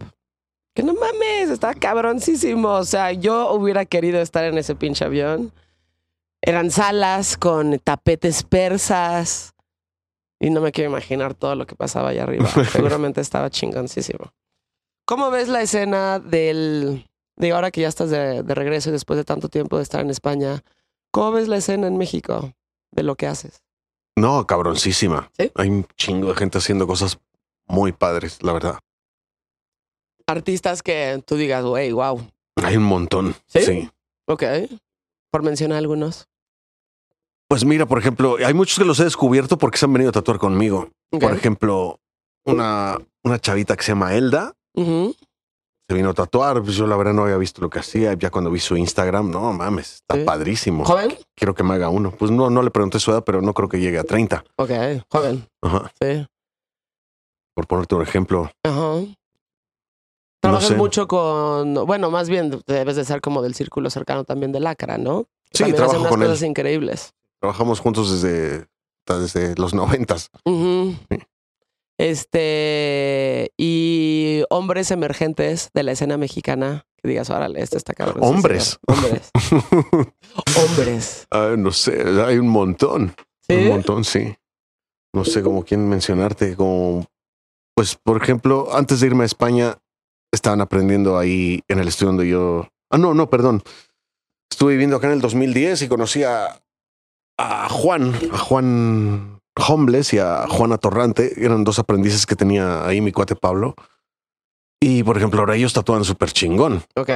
Que no mames, está cabroncísimo. O sea, yo hubiera querido estar en ese pinche avión. Eran salas con tapetes persas. Y no me quiero imaginar todo lo que pasaba allá arriba. Seguramente estaba chingoncísimo. ¿Cómo ves la escena del... De ahora que ya estás de, de regreso y después de tanto tiempo de estar en España, ¿cómo ves la escena en México de lo que haces? No, cabroncísima. ¿Sí? Hay un chingo de gente haciendo cosas muy padres, la verdad. Artistas que tú digas, wey, wow. Hay un montón. ¿Sí? sí. Ok. Por mencionar algunos. Pues mira, por ejemplo, hay muchos que los he descubierto porque se han venido a tatuar conmigo. Por ejemplo, una, una chavita que se llama Elda Ujú. Se vino a tatuar. Pues yo la verdad no había visto lo que hacía. Ya cuando vi su Instagram, no mames, está Sí. padrísimo. ¿Joven? Quiero que me haga uno. Pues no, no le pregunté su edad, pero no creo que llegue a 30. Ok, joven. Ajá. Sí. Por ponerte un ejemplo. Ajá. Trabajas sé. mucho con, bueno, más bien debes de ser como del círculo cercano también de Lacra, ¿no? Sí, también hacen trabajo unas con él. cosas increíbles. Trabajamos juntos desde, desde los noventas. Sí. Este, y hombres emergentes de la escena mexicana, que digas, órale, este está cabrón. Hombres. Hombres. Hombres. Ah, no sé, hay un montón. ¿Sí? Un montón, sí. No sé cómo quién mencionarte. Como, pues, por ejemplo, antes de irme a España, estaban aprendiendo ahí en el estudio donde yo. Ah, no, no, perdón. Estuve viviendo acá en el 2010 y conocí a, a Juan, a Juan Homeless y a Juana Torrante. Eran dos aprendices que tenía ahí mi cuate Pablo. Y, por ejemplo, ahora ellos tatúan súper chingón. Ok.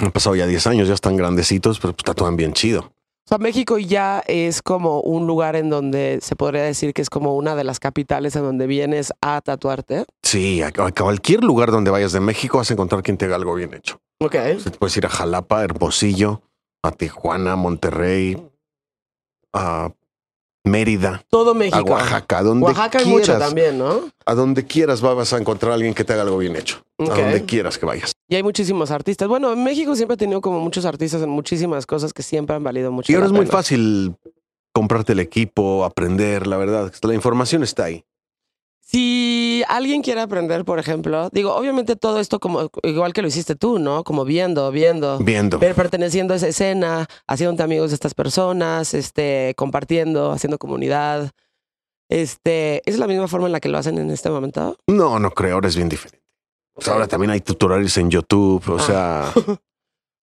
Han pasado ya 10 años, ya están grandecitos, pero pues, tatúan bien chido. O sea, México ya es como un lugar en donde se podría decir que es como una de las capitales en donde vienes a tatuarte. Sí, a a cualquier lugar donde vayas de México vas a encontrar quien te haga algo bien hecho. Ok. O sea, te puedes ir a Jalapa, Hermosillo, a Tijuana, Monterrey, a Mérida, Todo a México. Oaxaca, a donde Oaxaca quieras. mucho también, ¿no? A donde quieras va- vas a encontrar a alguien que te haga algo bien hecho. A donde quieras que vayas. Y hay muchísimos artistas. Bueno, México siempre ha tenido como muchos artistas en muchísimas cosas que siempre han valido mucho. Y ahora es muy fácil comprarte el equipo, aprender, la verdad. La información está ahí. Si alguien quiere aprender, por ejemplo, digo, obviamente todo esto como igual que lo hiciste tú, ¿no? Como viendo, viendo, Viendo. per- perteneciendo a esa escena, haciéndote amigos de estas personas, este, compartiendo, haciendo comunidad. Este, ¿es la misma forma en la que lo hacen en este momento? No, no creo, ahora es bien diferente. Pues ahora también hay tutoriales en YouTube, o Ah. sea,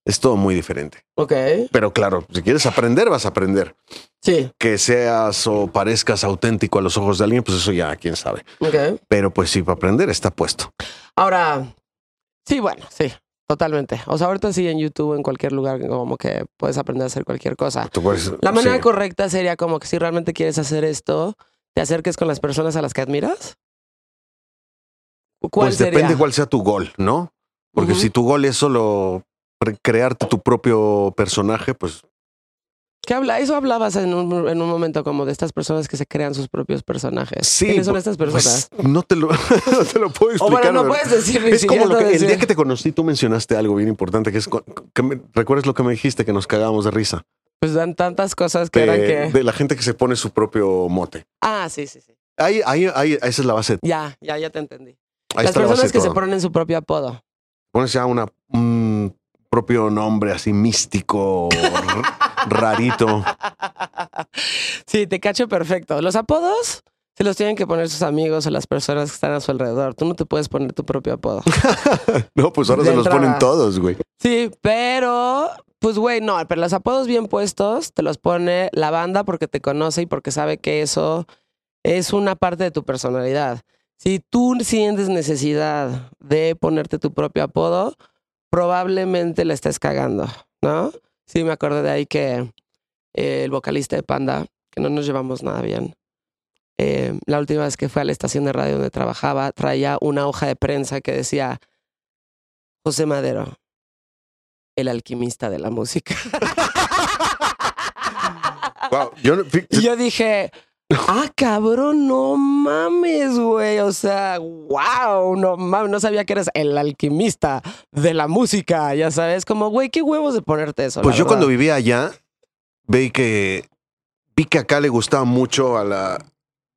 es todo muy diferente. Ok. Pero claro, si quieres aprender, vas a aprender. Sí. Que seas o parezcas auténtico a los ojos de alguien, pues eso ya quién sabe. Ok. Pero pues sí, para aprender está puesto. Ahora, sí, bueno, sí, totalmente. O sea, ahorita sí en YouTube, en cualquier lugar, como que puedes aprender a hacer cualquier cosa. Tú puedes- La manera sí. correcta sería como que si realmente quieres hacer esto, te acerques con las personas a las que admiras. ¿Cuál Pues sería? depende cuál sea tu gol, ¿no? Porque Ujú. si tu gol es solo crearte tu propio personaje, pues ¿Qué habla? Eso hablabas en un, en un momento como de estas personas que se crean sus propios personajes. sí. ¿Quiénes son pues- estas personas? pues, no, te lo, no te lo puedo o explicar. bueno, no puedes decir ni Es como siquiera lo que, el día que te conocí, tú mencionaste algo bien importante, que es cu- que me- recuerdas lo que me dijiste, que nos cagábamos de risa. Pues dan tantas cosas que De, eran que... de la gente que se pone su propio mote. Ah, sí, sí, sí. Ahí, ahí, ahí, esa es la base. Ya, ya, ya te entendí. Ahí Las la personas que se ponen su propio apodo. Pones ya una, un propio nombre así místico, rarito. Sí, te cacho perfecto. Los apodos se los tienen que poner sus amigos o las personas que están a su alrededor. Tú no te puedes poner tu propio apodo. No, pues ahora De se los entrada. ponen todos, güey. Sí, pero, pues, güey, no, pero los apodos bien puestos te los pone la banda porque te conoce y porque sabe que eso es una parte de tu personalidad. Si tú sientes necesidad de ponerte tu propio apodo, probablemente la estés cagando, ¿no? Sí, me acordé de ahí que eh, el vocalista de Panda, que no nos llevamos nada bien, eh, la última vez que fue a la estación de radio donde trabajaba, traía una hoja de prensa que decía José Madero, el alquimista de la música. Wow, yo, no- fí- y yo dije, ah, cabrón, no mames, güey. O sea, wow, no mames, no sabía que eres el alquimista de la música, ya sabes. Como, güey, qué huevos de ponerte eso. pues yo cuando vivía allá, vi que vi que acá le gustaba mucho a la,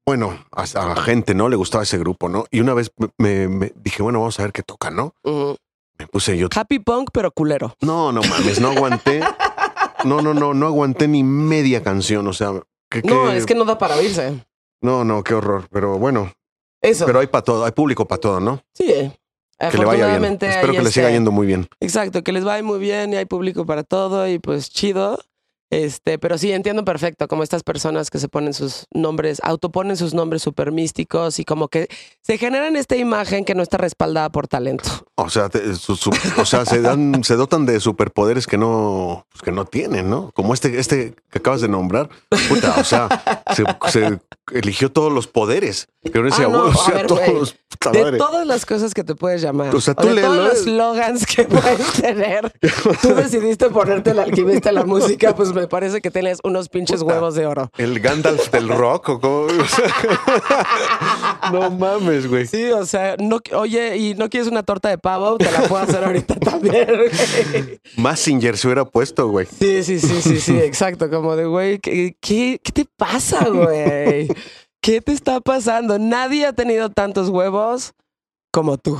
bueno, a, la gente, ¿no? Le gustaba ese grupo, ¿no? Y una vez me, dije, bueno, vamos a ver qué toca, ¿no? Me puse yo, Happy punk, pero culero. no, no mames, no aguanté. No, no, no, no aguanté ni media canción, o sea, que, No, es que no da para oírse. no, no, qué horror, pero bueno, Eso. pero hay para todo, hay público para todo, ¿no? sí. Que le vaya bien. Espero que le siga este- yendo muy bien. Exacto, que les vaya muy bien y hay público para todo y pues chido. Este, pero sí entiendo perfecto como estas personas que se ponen sus nombres, autoponen sus nombres súper místicos y como que se generan esta imagen que no está respaldada por talento. O sea, te- o sea, se dan, se dotan de superpoderes que no, pues, que no tienen, ¿no? Como este, este que acabas de nombrar. Puta, o sea, se, se eligió todos los poderes. Que uno decía, Ah, no, "Uy, o sea, ver, todos, puta De madre". todas las cosas que te puedes llamar, O sea, o tú de le- todos los slogans que puedes tener, tú decidiste ponerte el alquimista de la música, pues me parece que tienes unos pinches Puta. huevos de oro. El Gandalf del rock o cómo? O sea, no mames, güey. Sí, o sea, no, oye, y no quieres una torta de pavo, te la puedo hacer ahorita también. güey. Massinger se hubiera puesto, güey. Sí, sí, sí, sí, sí, exacto. Como de, güey, ¿qué, qué, qué te pasa, güey? ¿Qué te está pasando? Nadie ha tenido tantos huevos como tú.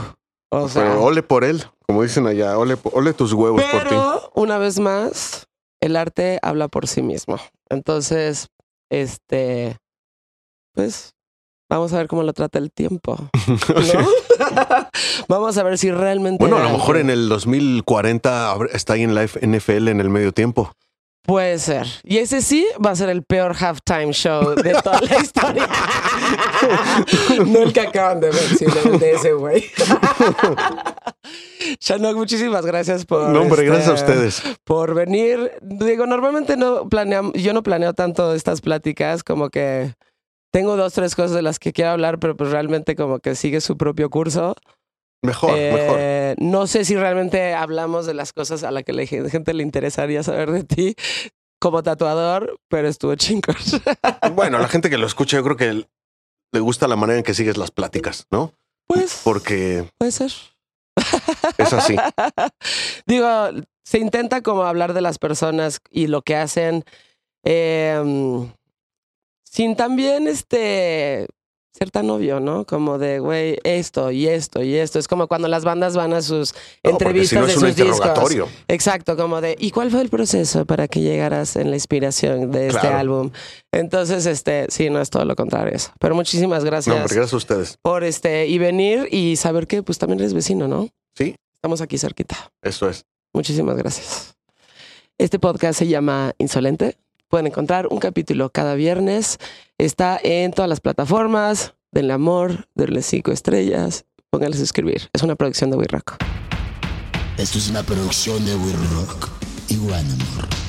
O sea, Pero ole por él, como dicen allá, ole, ole tus huevos por ti. pero una vez más, el arte habla por sí mismo. Entonces, este, pues, vamos a ver cómo lo trata el tiempo. ¿no? vamos a ver si realmente. Bueno, a lo mejor en el 2040 habrá- está ahí en la NFL en el medio tiempo. Puede ser. Y ese sí va a ser el peor halftime show de toda la historia. no el que acaban de ver, sino el de ese güey. Shanok, muchísimas gracias por. No, hombre, este, gracias a ustedes. Por venir. Digo, normalmente no planeamos, yo no planeo tanto estas pláticas, como que tengo dos, tres cosas de las que quiero hablar, pero pues realmente como que sigue su propio curso. Mejor, mejor. Eh, No sé si realmente hablamos de las cosas a las que la gente le interesaría saber de ti como tatuador, pero estuvo chingón. Bueno, a la gente que lo escucha, yo creo que le gusta la manera en que sigues las pláticas, ¿no? Pues Porque puede ser. es así. Digo, se intenta como hablar de las personas y lo que hacen eh, sin también este ser tan obvio, ¿no? Como de, güey, esto y esto y esto. Es como cuando las bandas van a sus entrevistas no de sus discos. Exacto, como de, ¿y cuál fue el proceso para que llegaras en la inspiración de este álbum? Entonces, este, sí, no es todo lo contrario eso. Pero muchísimas No, gracias hombre, gracias a ustedes. por este y venir y saber que pues también eres vecino, ¿no? Sí. Estamos aquí cerquita. Eso es. Muchísimas gracias. Este podcast se llama Insolente. Pueden encontrar un capítulo cada viernes. Está en todas las plataformas. Denle amor, denle cinco estrellas. Pónganle a suscribir. Es una producción de We Rock. Esto es una producción de We Rock y One Amor.